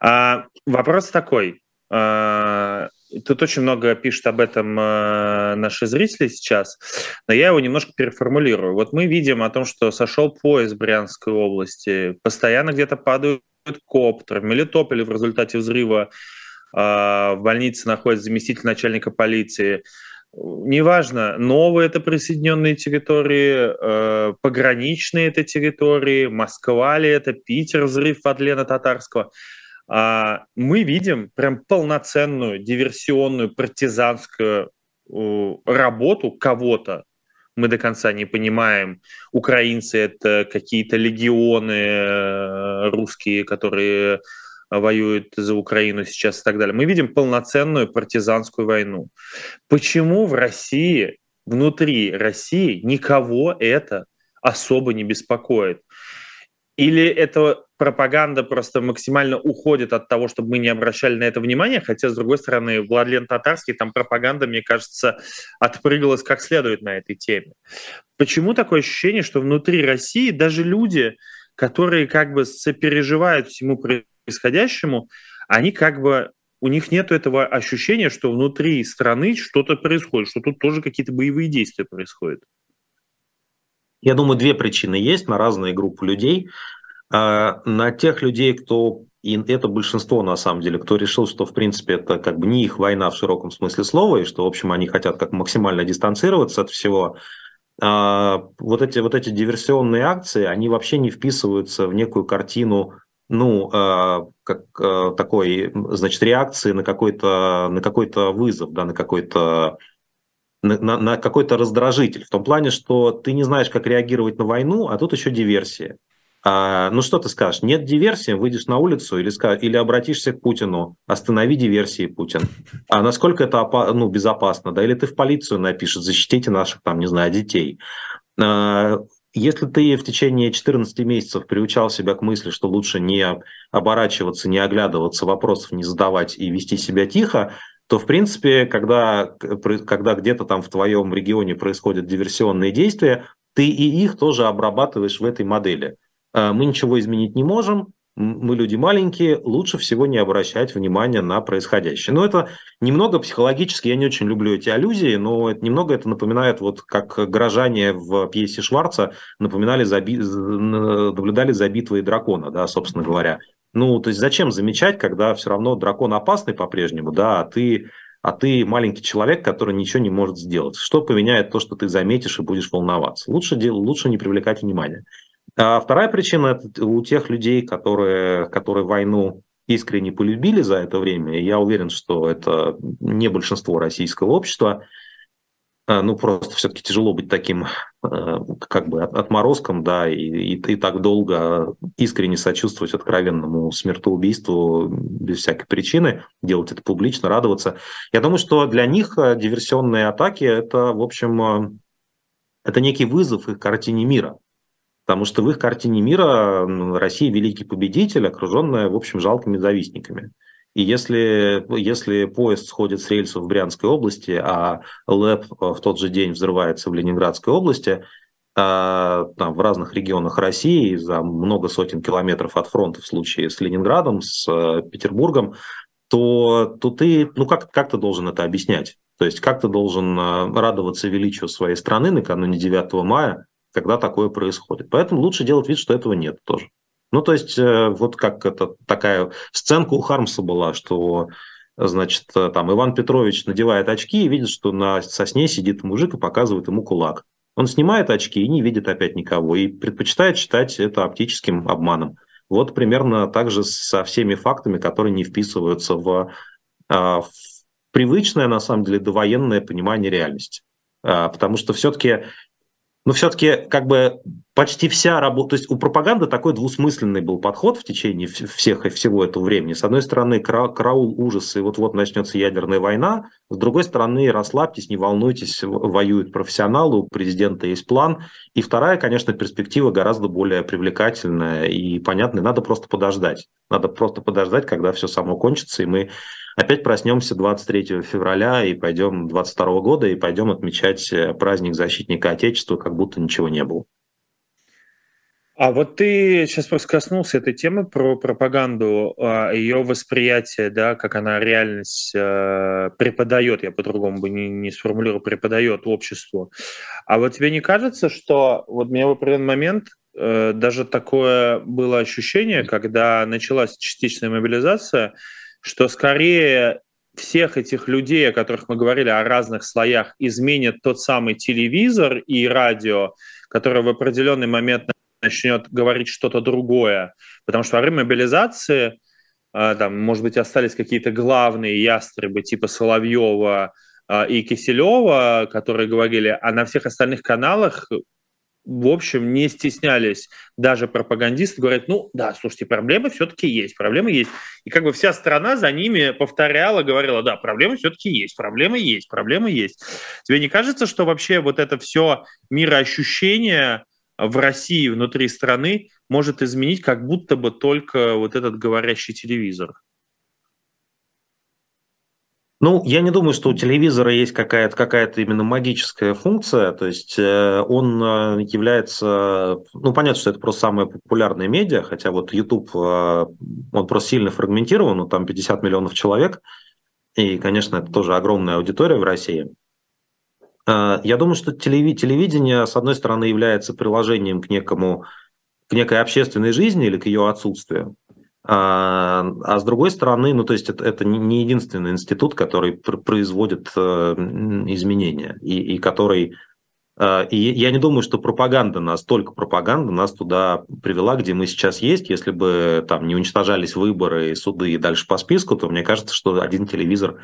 Вопрос такой. Тут очень много пишут об этом э, наши зрители сейчас, но я его немножко переформулирую. Вот мы видим о том, что сошел поезд Брянской области, постоянно где-то падают коптеры. В в результате взрыва э, в больнице находится заместитель начальника полиции. Неважно, новые это присоединенные территории, э, пограничные это территории, Москва ли это, Питер, взрыв Адлена Татарского – а, мы видим прям полноценную диверсионную партизанскую работу кого-то. Мы до конца не понимаем, украинцы это какие-то легионы э, русские, которые воюют за Украину сейчас и так далее. Мы видим полноценную партизанскую войну. Почему в России, внутри России никого это особо не беспокоит? Или это пропаганда просто максимально уходит от того, чтобы мы не обращали на это внимание, хотя, с другой стороны, Владлен Татарский, там пропаганда, мне кажется, отпрыгалась как следует на этой теме. Почему такое ощущение, что внутри России даже люди, которые как бы сопереживают всему происходящему, они как бы у них нет этого ощущения, что внутри страны что-то происходит, что тут тоже какие-то боевые действия происходят. Я думаю, две причины есть на разные группы людей. А, на тех людей, кто, и это большинство на самом деле, кто решил, что в принципе это как бы не их война в широком смысле слова, и что, в общем, они хотят как максимально дистанцироваться от всего, а, вот эти, вот эти диверсионные акции, они вообще не вписываются в некую картину ну, а, как такой, значит, реакции на какой-то на какой-то вызов, да, на какой-то на, на какой-то раздражитель, в том плане, что ты не знаешь, как реагировать на войну, а тут еще диверсия. А, ну что ты скажешь? Нет диверсии, выйдешь на улицу или, или обратишься к Путину, останови диверсии, Путин. А насколько это ну, безопасно? Да, или ты в полицию напишешь, защитите наших, там, не знаю, детей. А, если ты в течение 14 месяцев приучал себя к мысли, что лучше не оборачиваться, не оглядываться, вопросов не задавать и вести себя тихо, то, в принципе, когда, когда где-то там в твоем регионе происходят диверсионные действия, ты и их тоже обрабатываешь в этой модели. А, мы ничего изменить не можем, мы люди маленькие, лучше всего не обращать внимания на происходящее. Но это немного психологически, я не очень люблю эти аллюзии, но это, немного это напоминает, вот как горожане в пьесе Шварца напоминали, заби... наблюдали за битвой дракона, да, собственно говоря. Ну, то есть зачем замечать, когда все равно дракон опасный по-прежнему, да, а ты, а ты маленький человек, который ничего не может сделать. Что поменяет то, что ты заметишь и будешь волноваться? Лучше, дел... лучше не привлекать внимания. А вторая причина – это у тех людей, которые, которые войну искренне полюбили за это время, я уверен, что это не большинство российского общества, ну, просто все-таки тяжело быть таким а, как бы отморозком, да, и, и, и так долго искренне сочувствовать откровенному смертоубийству без всякой причины, делать это публично, радоваться. Я думаю, что для них а, диверсионные атаки – это, в общем, это некий вызов их картине мира. Потому что в их картине мира Россия великий победитель, окруженная, в общем, жалкими завистниками. И если, если поезд сходит с рельсов в Брянской области, а ЛЭП в тот же день взрывается в Ленинградской области, а, там, в разных регионах России, за много сотен километров от фронта в случае с Ленинградом, с э, Петербургом, то, то ты, ну как, как ты должен это объяснять? То есть как ты должен э, радоваться величию своей страны накануне 9 мая, когда такое происходит. Поэтому лучше делать вид, что этого нет тоже. Ну, то есть, э, вот как это такая сценка у Хармса была, что, значит, там Иван Петрович надевает очки и видит, что на сосне сидит мужик и показывает ему кулак. Он снимает очки и не видит опять никого, и предпочитает считать это оптическим обманом. Вот примерно так же со всеми фактами, которые не вписываются в, а, в привычное, на самом деле, довоенное понимание реальности. А, потому что все-таки но все-таки как бы почти вся работа, то есть у пропаганды такой двусмысленный был подход в течение всех и всего этого времени. С одной стороны, кра караул ужас, и вот-вот начнется ядерная война. С другой стороны, расслабьтесь, не волнуйтесь, воюют профессионалы, у президента есть план. И вторая, конечно, перспектива гораздо более привлекательная и понятная. Надо просто подождать. Надо просто подождать, когда все само кончится, и мы опять проснемся 23 февраля и пойдем 22 года и пойдем отмечать э, праздник защитника Отечества, как будто ничего не было. А вот ты сейчас просто коснулся этой темы про пропаганду, а, ее восприятие, да, как она реальность э, преподает, я по-другому бы не, не сформулирую, преподает обществу. А вот тебе не кажется, что вот мне в определенный момент э, даже такое было ощущение, когда началась частичная мобилизация, что скорее всех этих людей, о которых мы говорили, о разных слоях, изменит тот самый телевизор и радио, который в определенный момент начнет говорить что-то другое. Потому что во время мобилизации а, там, может быть, остались какие-то главные ястребы типа Соловьева а, и Киселева, которые говорили, а на всех остальных каналах в общем, не стеснялись даже пропагандисты, говорят, ну да, слушайте, проблемы все-таки есть, проблемы есть. И как бы вся страна за ними повторяла, говорила, да, проблемы все-таки есть, проблемы есть, проблемы есть. Тебе не кажется, что вообще вот это все мироощущение в России, внутри страны, может изменить как будто бы только вот этот говорящий телевизор? Ну, я не думаю, что у телевизора есть какая-то какая именно магическая функция. То есть э, он э, является... Ну, понятно, что это просто самое популярное медиа, хотя вот YouTube, э, он просто сильно фрагментирован, ну, там 50 миллионов человек, и, конечно, это тоже огромная аудитория в России. Я думаю, что телевидение, с одной стороны, является приложением к некому к некой общественной жизни или к ее отсутствию. А, а с другой стороны, ну то есть это, это не единственный институт, который пр производит э, изменения и, и который э, и я не думаю, что пропаганда нас, только пропаганда нас туда привела, где мы сейчас есть. Если бы там не уничтожались выборы и суды и дальше по списку, то мне кажется, что один телевизор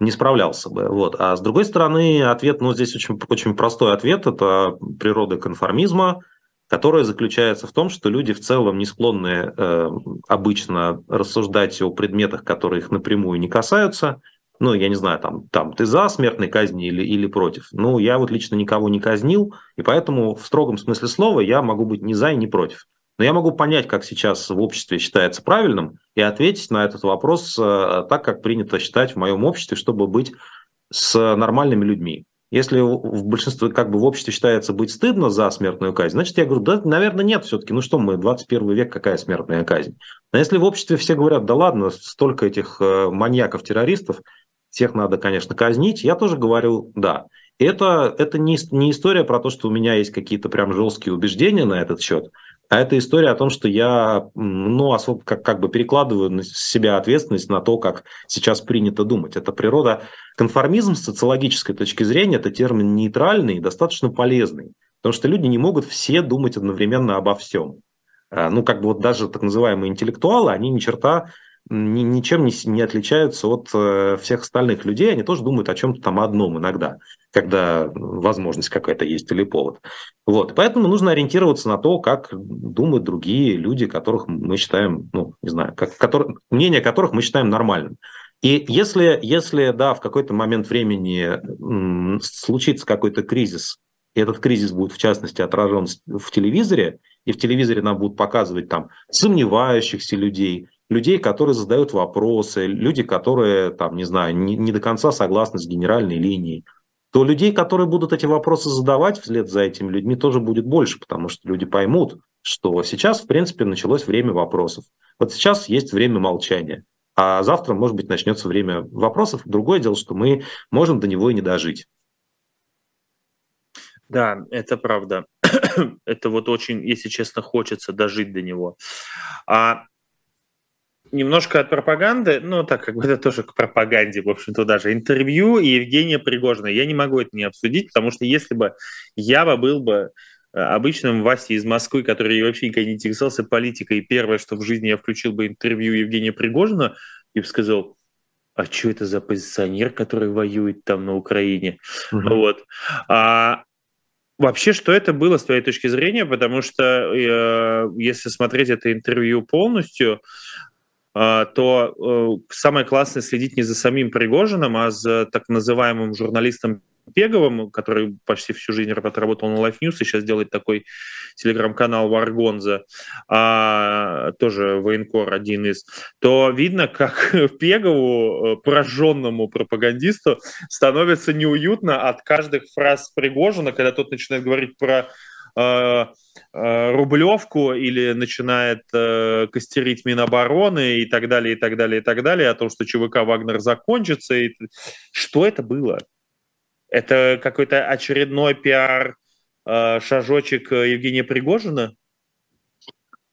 не справлялся бы. Вот. А с другой стороны, ответ, ну, здесь очень, очень простой ответ, это природа конформизма, которая заключается в том, что люди в целом не склонны э, обычно рассуждать о предметах, которые их напрямую не касаются. Ну, я не знаю, там, там ты за смертной казни или, или против. Ну, я вот лично никого не казнил, и поэтому в строгом смысле слова я могу быть ни за и ни против. Но я могу понять, как сейчас в обществе считается правильным, и ответить на этот вопрос э, так, как принято считать в моем обществе, чтобы быть с нормальными людьми. Если в большинстве, как бы в обществе считается быть стыдно за смертную казнь, значит, я говорю, да, наверное, нет все-таки. Ну что мы, 21 век, какая смертная казнь? А если в обществе все говорят, да ладно, столько этих э, маньяков-террористов, всех надо, конечно, казнить, я тоже говорю, да. Это, это не, не история про то, что у меня есть какие-то прям жесткие убеждения на этот счет, а это история о том, что я ну, как, как бы перекладываю на себя ответственность на то, как сейчас принято думать. Это природа. Конформизм с социологической точки зрения – это термин нейтральный и достаточно полезный, потому что люди не могут все думать одновременно обо всем. А, ну, как бы вот даже так называемые интеллектуалы, они ни черта ни, ничем не, не отличаются от э, всех остальных людей, они тоже думают о чем-то там одном иногда, когда возможность какая-то есть или повод. Вот. Поэтому нужно ориентироваться на то, как думают другие люди, которых мы считаем, ну, не знаю, как, которые, мнение которых мы считаем нормальным. И если, если, да, в какой-то момент времени случится какой-то кризис, и этот кризис будет, в частности, отражен в телевизоре, и в телевизоре нам будут показывать там сомневающихся людей, людей, которые задают вопросы, люди, которые, там, не знаю, не, не до конца согласны с генеральной линией, то людей, которые будут эти вопросы задавать вслед за этими людьми, тоже будет больше, потому что люди поймут, что сейчас, в принципе, началось время вопросов. Вот сейчас есть время молчания. А завтра, может быть, начнется время вопросов. Другое дело, что мы можем до него и не дожить. Да, это правда. это вот очень, если честно, хочется дожить до него. А немножко от пропаганды, ну, так как бы это тоже к пропаганде, в общем-то, даже интервью Евгения Пригожина. Я не могу это не обсудить, потому что если бы я бы был бы э, обычным Васей из Москвы, который вообще никогда не интересовался политикой, и первое, что в жизни я включил бы интервью Евгения Пригожина, и бы сказал, а что это за позиционер, который воюет там на Украине? Угу. Вот. А, Вообще, что это было с твоей точки зрения? Потому что э, если смотреть это интервью полностью, то э, самое классное следить не за самим Пригожиным, а за так называемым журналистом Пеговым, который почти всю жизнь работал на Life News и сейчас делает такой телеграм-канал Варгонза, а, тоже военкор один из, то видно, как Пегову, э, пораженному пропагандисту, становится неуютно от каждых фраз Пригожина, когда тот начинает говорить про Рублевку или начинает э, костерить Минобороны и так далее, и так далее, и так далее, о том, что ЧВК Вагнер закончится. И... Что это было? Это какой-то очередной пиар э, шажочек Евгения Пригожина?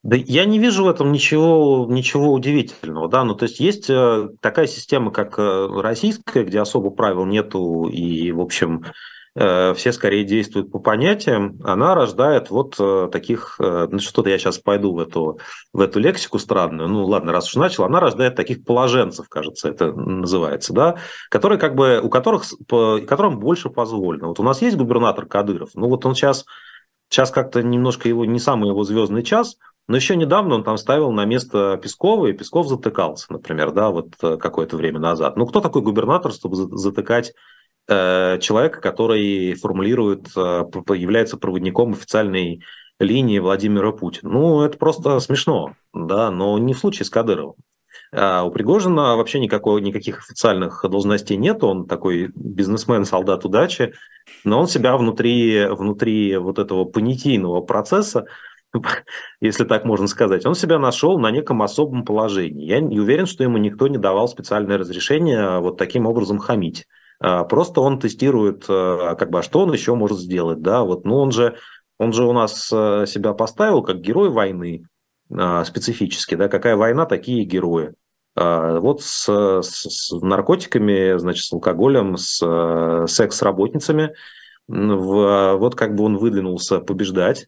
Да я не вижу в этом ничего, ничего удивительного, да, ну то есть есть э, такая система, как э, российская, где особо правил нету, и, в общем, Э, все скорее действуют по понятиям, она рождает вот э, таких, э, ну что-то я сейчас пойду в эту, в эту лексику странную, ну ладно, раз уж начал, она рождает таких положенцев, кажется, это называется, да, которые как бы, у которых, которым больше позволено. Вот у нас есть губернатор Кадыров, ну вот он сейчас, сейчас как-то немножко его, не самый его звездный час, но еще недавно он там ставил на место Пескова, и Песков затыкался, например, да, вот какое-то время назад. Ну, кто такой губернатор, чтобы затыкать Э, человека, который формулирует, э, является проводником официальной линии Владимира Путина. Ну, это просто смешно, да, но не в случае с Кадыровым. А у Пригожина вообще никакой, никаких официальных должностей нет, он такой бизнесмен, солдат удачи, но он себя внутри, внутри вот этого понятийного процесса, если так можно сказать, он себя нашел на неком особом положении. Я не уверен, что ему никто не давал специальное разрешение вот таким образом хамить. А, просто он тестирует, э, как бы, а что он еще может сделать, да, вот, ну, он же, он же у нас э, себя поставил как герой войны а, специфически, да, какая война, такие герои. А, вот с, с, с наркотиками, значит, с алкоголем, с секс-работницами, вот как бы он выдвинулся побеждать,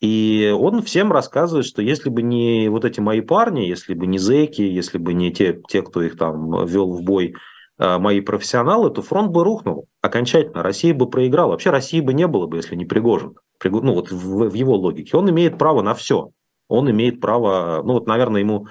и он всем рассказывает, что если бы не вот эти мои парни, если бы не зэки, если бы не те, те кто их там вел в бой мои профессионалы, то фронт бы рухнул окончательно. Россия бы проиграла. Вообще России бы не было бы, если не Пригожин. Ну вот в, в его логике. Он имеет право на все. Он имеет право, ну вот, наверное, ему,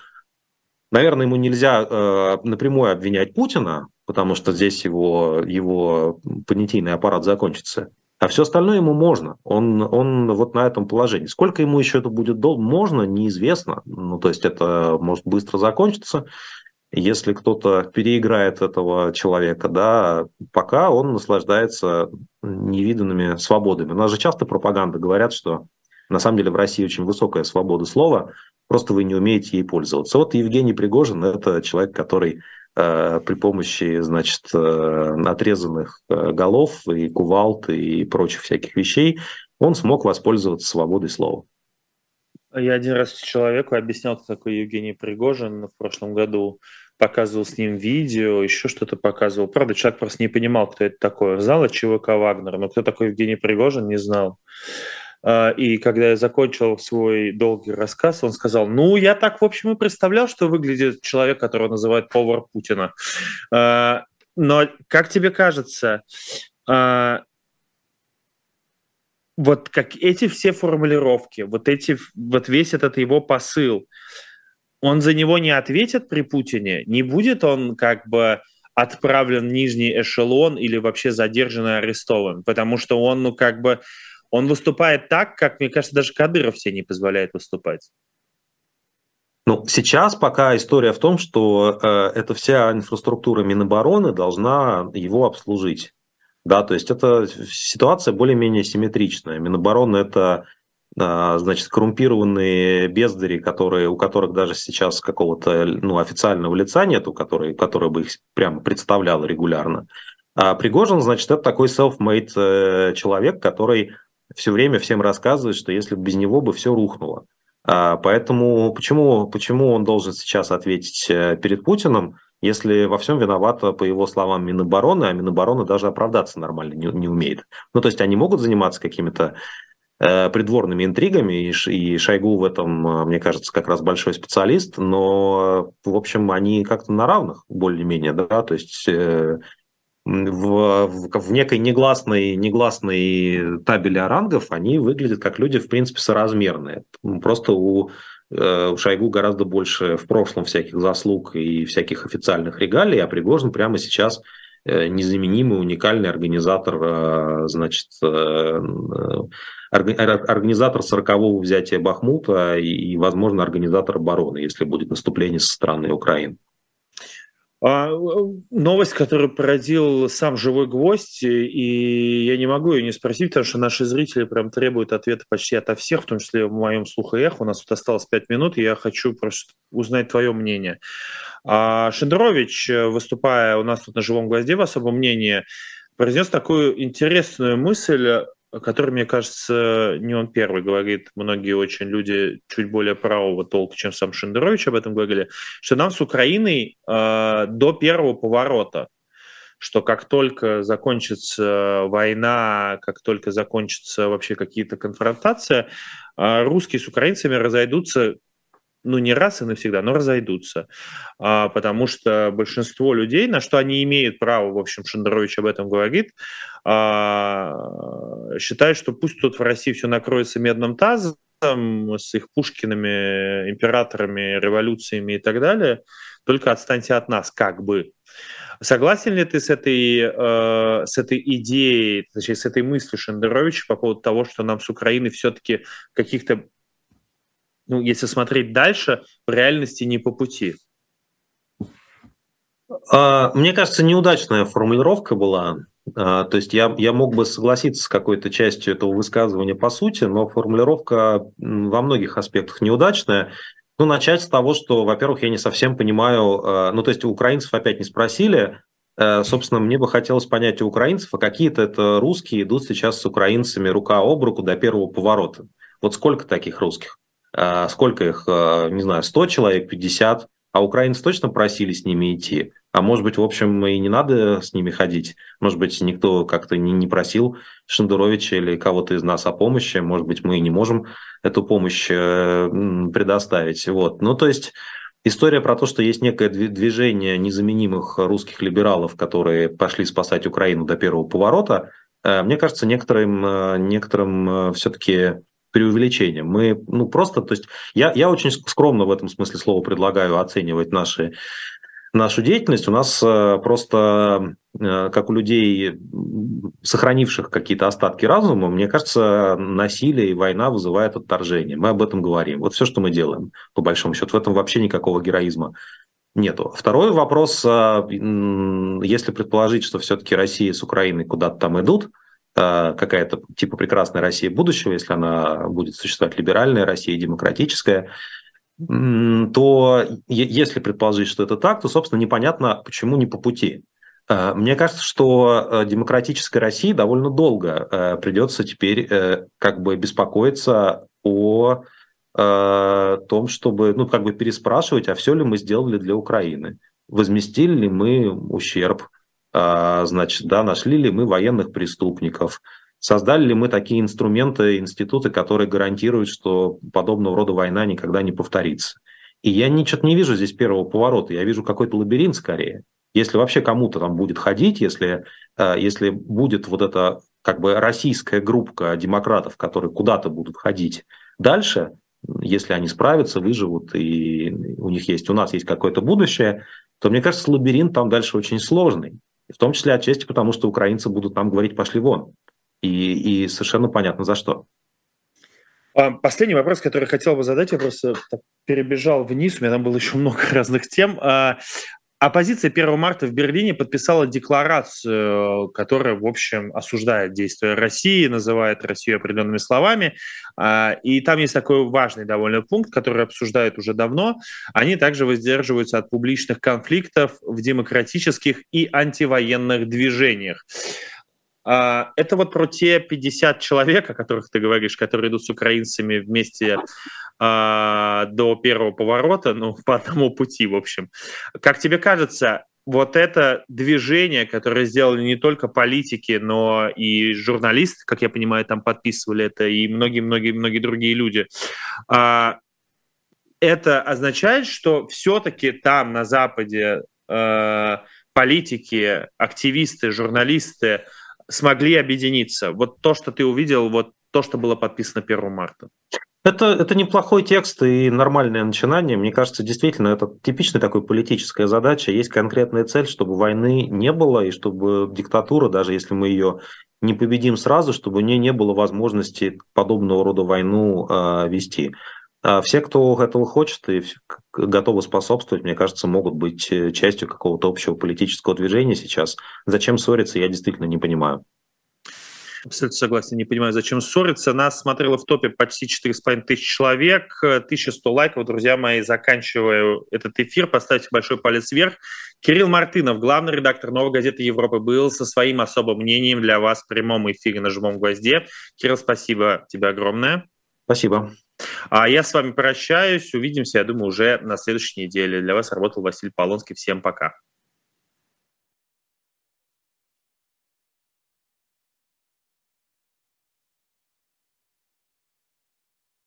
наверное, ему нельзя э, напрямую обвинять Путина, потому что здесь его, его понятийный аппарат закончится. А все остальное ему можно. Он, он вот на этом положении. Сколько ему еще это будет долго, можно, неизвестно. Ну, то есть это может быстро закончиться если кто-то переиграет этого человека, да, пока он наслаждается невиданными свободами. У нас же часто пропаганда говорят, что на самом деле в России очень высокая свобода слова, просто вы не умеете ей пользоваться. Вот Евгений Пригожин – это человек, который э, при помощи, значит, э, отрезанных э, голов и кувалд и прочих всяких вещей, он смог воспользоваться свободой слова. Я один раз человеку объяснял, кто такой Евгений Пригожин в прошлом году показывал с ним видео, еще что-то показывал. Правда, человек просто не понимал, кто это такой. Знал от ЧВК Вагнер, но кто такой Евгений Пригожин, не знал. А, и когда я закончил свой долгий рассказ, он сказал, ну, я так, в общем, и представлял, что выглядит человек, которого называют повар Путина. А, но, как тебе кажется, а, вот как эти все формулировки, вот, эти, вот весь этот его посыл, он за него не ответит при Путине, не будет он как бы отправлен в нижний эшелон или вообще задержан и арестован, потому что он, ну, как бы, он выступает так, как, мне кажется, даже Кадыров себе не позволяет выступать. Ну, сейчас пока история в том, что э, эта вся инфраструктура Минобороны должна его обслужить. Да, то есть это ситуация более-менее симметричная. Минобороны – это значит, коррумпированные бездари, которые, у которых даже сейчас какого-то ну, официального лица нету, который, который бы их прямо представлял регулярно. А Пригожин, значит, это такой self-made э, человек, который все время всем рассказывает, что если бы без него бы все рухнуло. А, поэтому почему, почему он должен сейчас ответить э, перед Путиным, если во всем виновата, по его словам, Минобороны, а Минобороны даже оправдаться нормально не, не умеет. Ну, то есть они могут заниматься какими-то придворными интригами, и, Шойгу в этом, э, мне кажется, как раз большой специалист, но, в общем, они как-то на равных более-менее, да, то есть э, в, в, в некой негласной, негласной табели рангов они выглядят как люди, в принципе, соразмерные. Просто у, э, у Шойгу гораздо больше в прошлом всяких заслуг и всяких официальных регалий, а Пригожин прямо сейчас э, незаменимый, уникальный организатор, э, значит, организатор 40-го взятия Бахмута и, возможно, организатор обороны, если будет наступление со стороны Украины. А, новость, которую породил сам живой гвоздь, и я не могу ее не спросить, потому что наши зрители прям требуют ответа почти ото всех, в том числе в моем слухе эхо. У нас тут осталось пять минут, и я хочу просто узнать твое мнение. А Шендерович, выступая у нас тут на живом гвозде в особом мнении, произнес такую интересную мысль который, мне кажется, не он первый говорит, многие очень люди чуть более правого толка, чем сам Шендерович об этом говорили, что нам с Украиной э, до первого поворота, что как только закончится война, как только закончится вообще какие-то конфронтации, э, русские с украинцами разойдутся ну, не раз и навсегда, но разойдутся. А, потому что большинство людей, на что они имеют право, в общем, Шендерович об этом говорит, а, считают, что пусть тут в России все накроется медным тазом, с их Пушкиными, императорами, революциями и так далее, только отстаньте от нас, как бы. Согласен ли ты с этой, э, с этой идеей, точнее, с этой мыслью Шендеровича по поводу того, что нам с Украины все-таки каких-то ну, если смотреть дальше, в реальности не по пути. А, мне кажется, неудачная формулировка была. А, то есть я, я мог бы согласиться с какой-то частью этого высказывания по сути, но формулировка во многих аспектах неудачная. Ну, начать с того, что, во-первых, я не совсем понимаю, а, ну, то есть украинцев опять не спросили, собственно, мне бы хотелось понять у украинцев, а какие-то это русские идут сейчас с украинцами рука об руку до первого поворота. Вот сколько таких русских? А, сколько их, а, не знаю, 100 человек, 50, а украинцы точно просили с ними идти. А может быть, в общем, и не надо с ними ходить. Может быть, никто как-то не, просил Шендеровича или кого-то из нас о помощи. Может быть, мы и не можем эту помощь э, предоставить. Вот. Ну, то есть история про то, что есть некое движение незаменимых русских либералов, которые пошли спасать Украину до первого поворота, э, мне кажется, некоторым, э, некоторым все-таки преувеличением. Мы, ну, просто, то есть я, я очень скромно в этом смысле слова предлагаю оценивать наши нашу деятельность. У нас э, просто, э, как у людей, сохранивших какие-то остатки разума, мне кажется, насилие и война вызывают отторжение. Мы об этом говорим. Вот все, что мы делаем, по большому счету. В этом вообще никакого героизма нету. Второй вопрос, э, если предположить, что все-таки Россия с Украиной куда-то там идут, какая-то типа прекрасная Россия будущего, если она будет существовать либеральная Россия, демократическая, то если предположить, что это так, то, собственно, непонятно, почему не по пути. Э, мне кажется, что э, демократической России довольно долго придется теперь как бы беспокоиться о том, чтобы, ну, как бы переспрашивать, а все ли мы сделали для Украины, возместили ли мы ущерб, значит, да, нашли ли мы военных преступников, создали ли мы такие инструменты, институты, которые гарантируют, что подобного рода война никогда не повторится. И я ничего не вижу здесь первого поворота, я вижу какой-то лабиринт скорее. Если вообще кому-то там будет ходить, если, а, если будет вот эта как бы российская группа демократов, которые куда-то будут ходить дальше, если они справятся, выживут, и у них есть, у нас есть какое-то будущее, то, мне кажется, лабиринт там дальше очень сложный. В том числе отчасти потому, что украинцы будут нам говорить «пошли вон». И, и совершенно понятно, за что. А, последний вопрос, который хотел бы задать, я просто перебежал вниз, у меня там было еще много разных тем. Оппозиция 1 марта в Берлине подписала декларацию, которая, в общем, осуждает действия России, называет Россию определенными словами. А, и там есть такой важный довольно пункт, который обсуждают уже давно. Они также воздерживаются от публичных конфликтов в демократических и антивоенных движениях. А, это вот про те 50 человек, о которых ты говоришь, которые идут с украинцами вместе а, до первого поворота, ну, по одному пути, в общем. Как тебе кажется, вот это движение, которое сделали не только политики, но и журналисты, как я понимаю, там подписывали это, и многие-многие-многие другие люди, а, это означает, что все-таки там, на Западе, политики, активисты, журналисты, смогли объединиться. Вот то, что ты увидел, вот то, что было подписано 1 марта. Это, это неплохой текст и нормальное начинание. Мне кажется, действительно, это типичная такой политическая задача. Есть конкретная цель, чтобы войны не было, и чтобы диктатура, даже если мы ее не победим сразу, чтобы у нее не было возможности подобного рода войну э, вести. А все, кто этого хочет и готовы способствовать, мне кажется, могут быть э, частью какого-то общего политического движения сейчас. Зачем ссориться, я действительно не понимаю. Абсолютно согласен, не понимаю, зачем ссориться. Нас смотрело в топе почти 4,5 тысяч человек, 1100 лайков. Друзья мои, заканчиваю этот эфир. Поставьте большой палец вверх. Кирилл Мартынов, главный редактор «Новой газеты Европы», был со своим особым мнением для вас в прямом эфире на «Живом гвозде». Кирилл, спасибо тебе огромное. Спасибо. А я с вами прощаюсь. Увидимся, я думаю, уже на следующей неделе. Для вас работал Василий Полонский. Всем пока.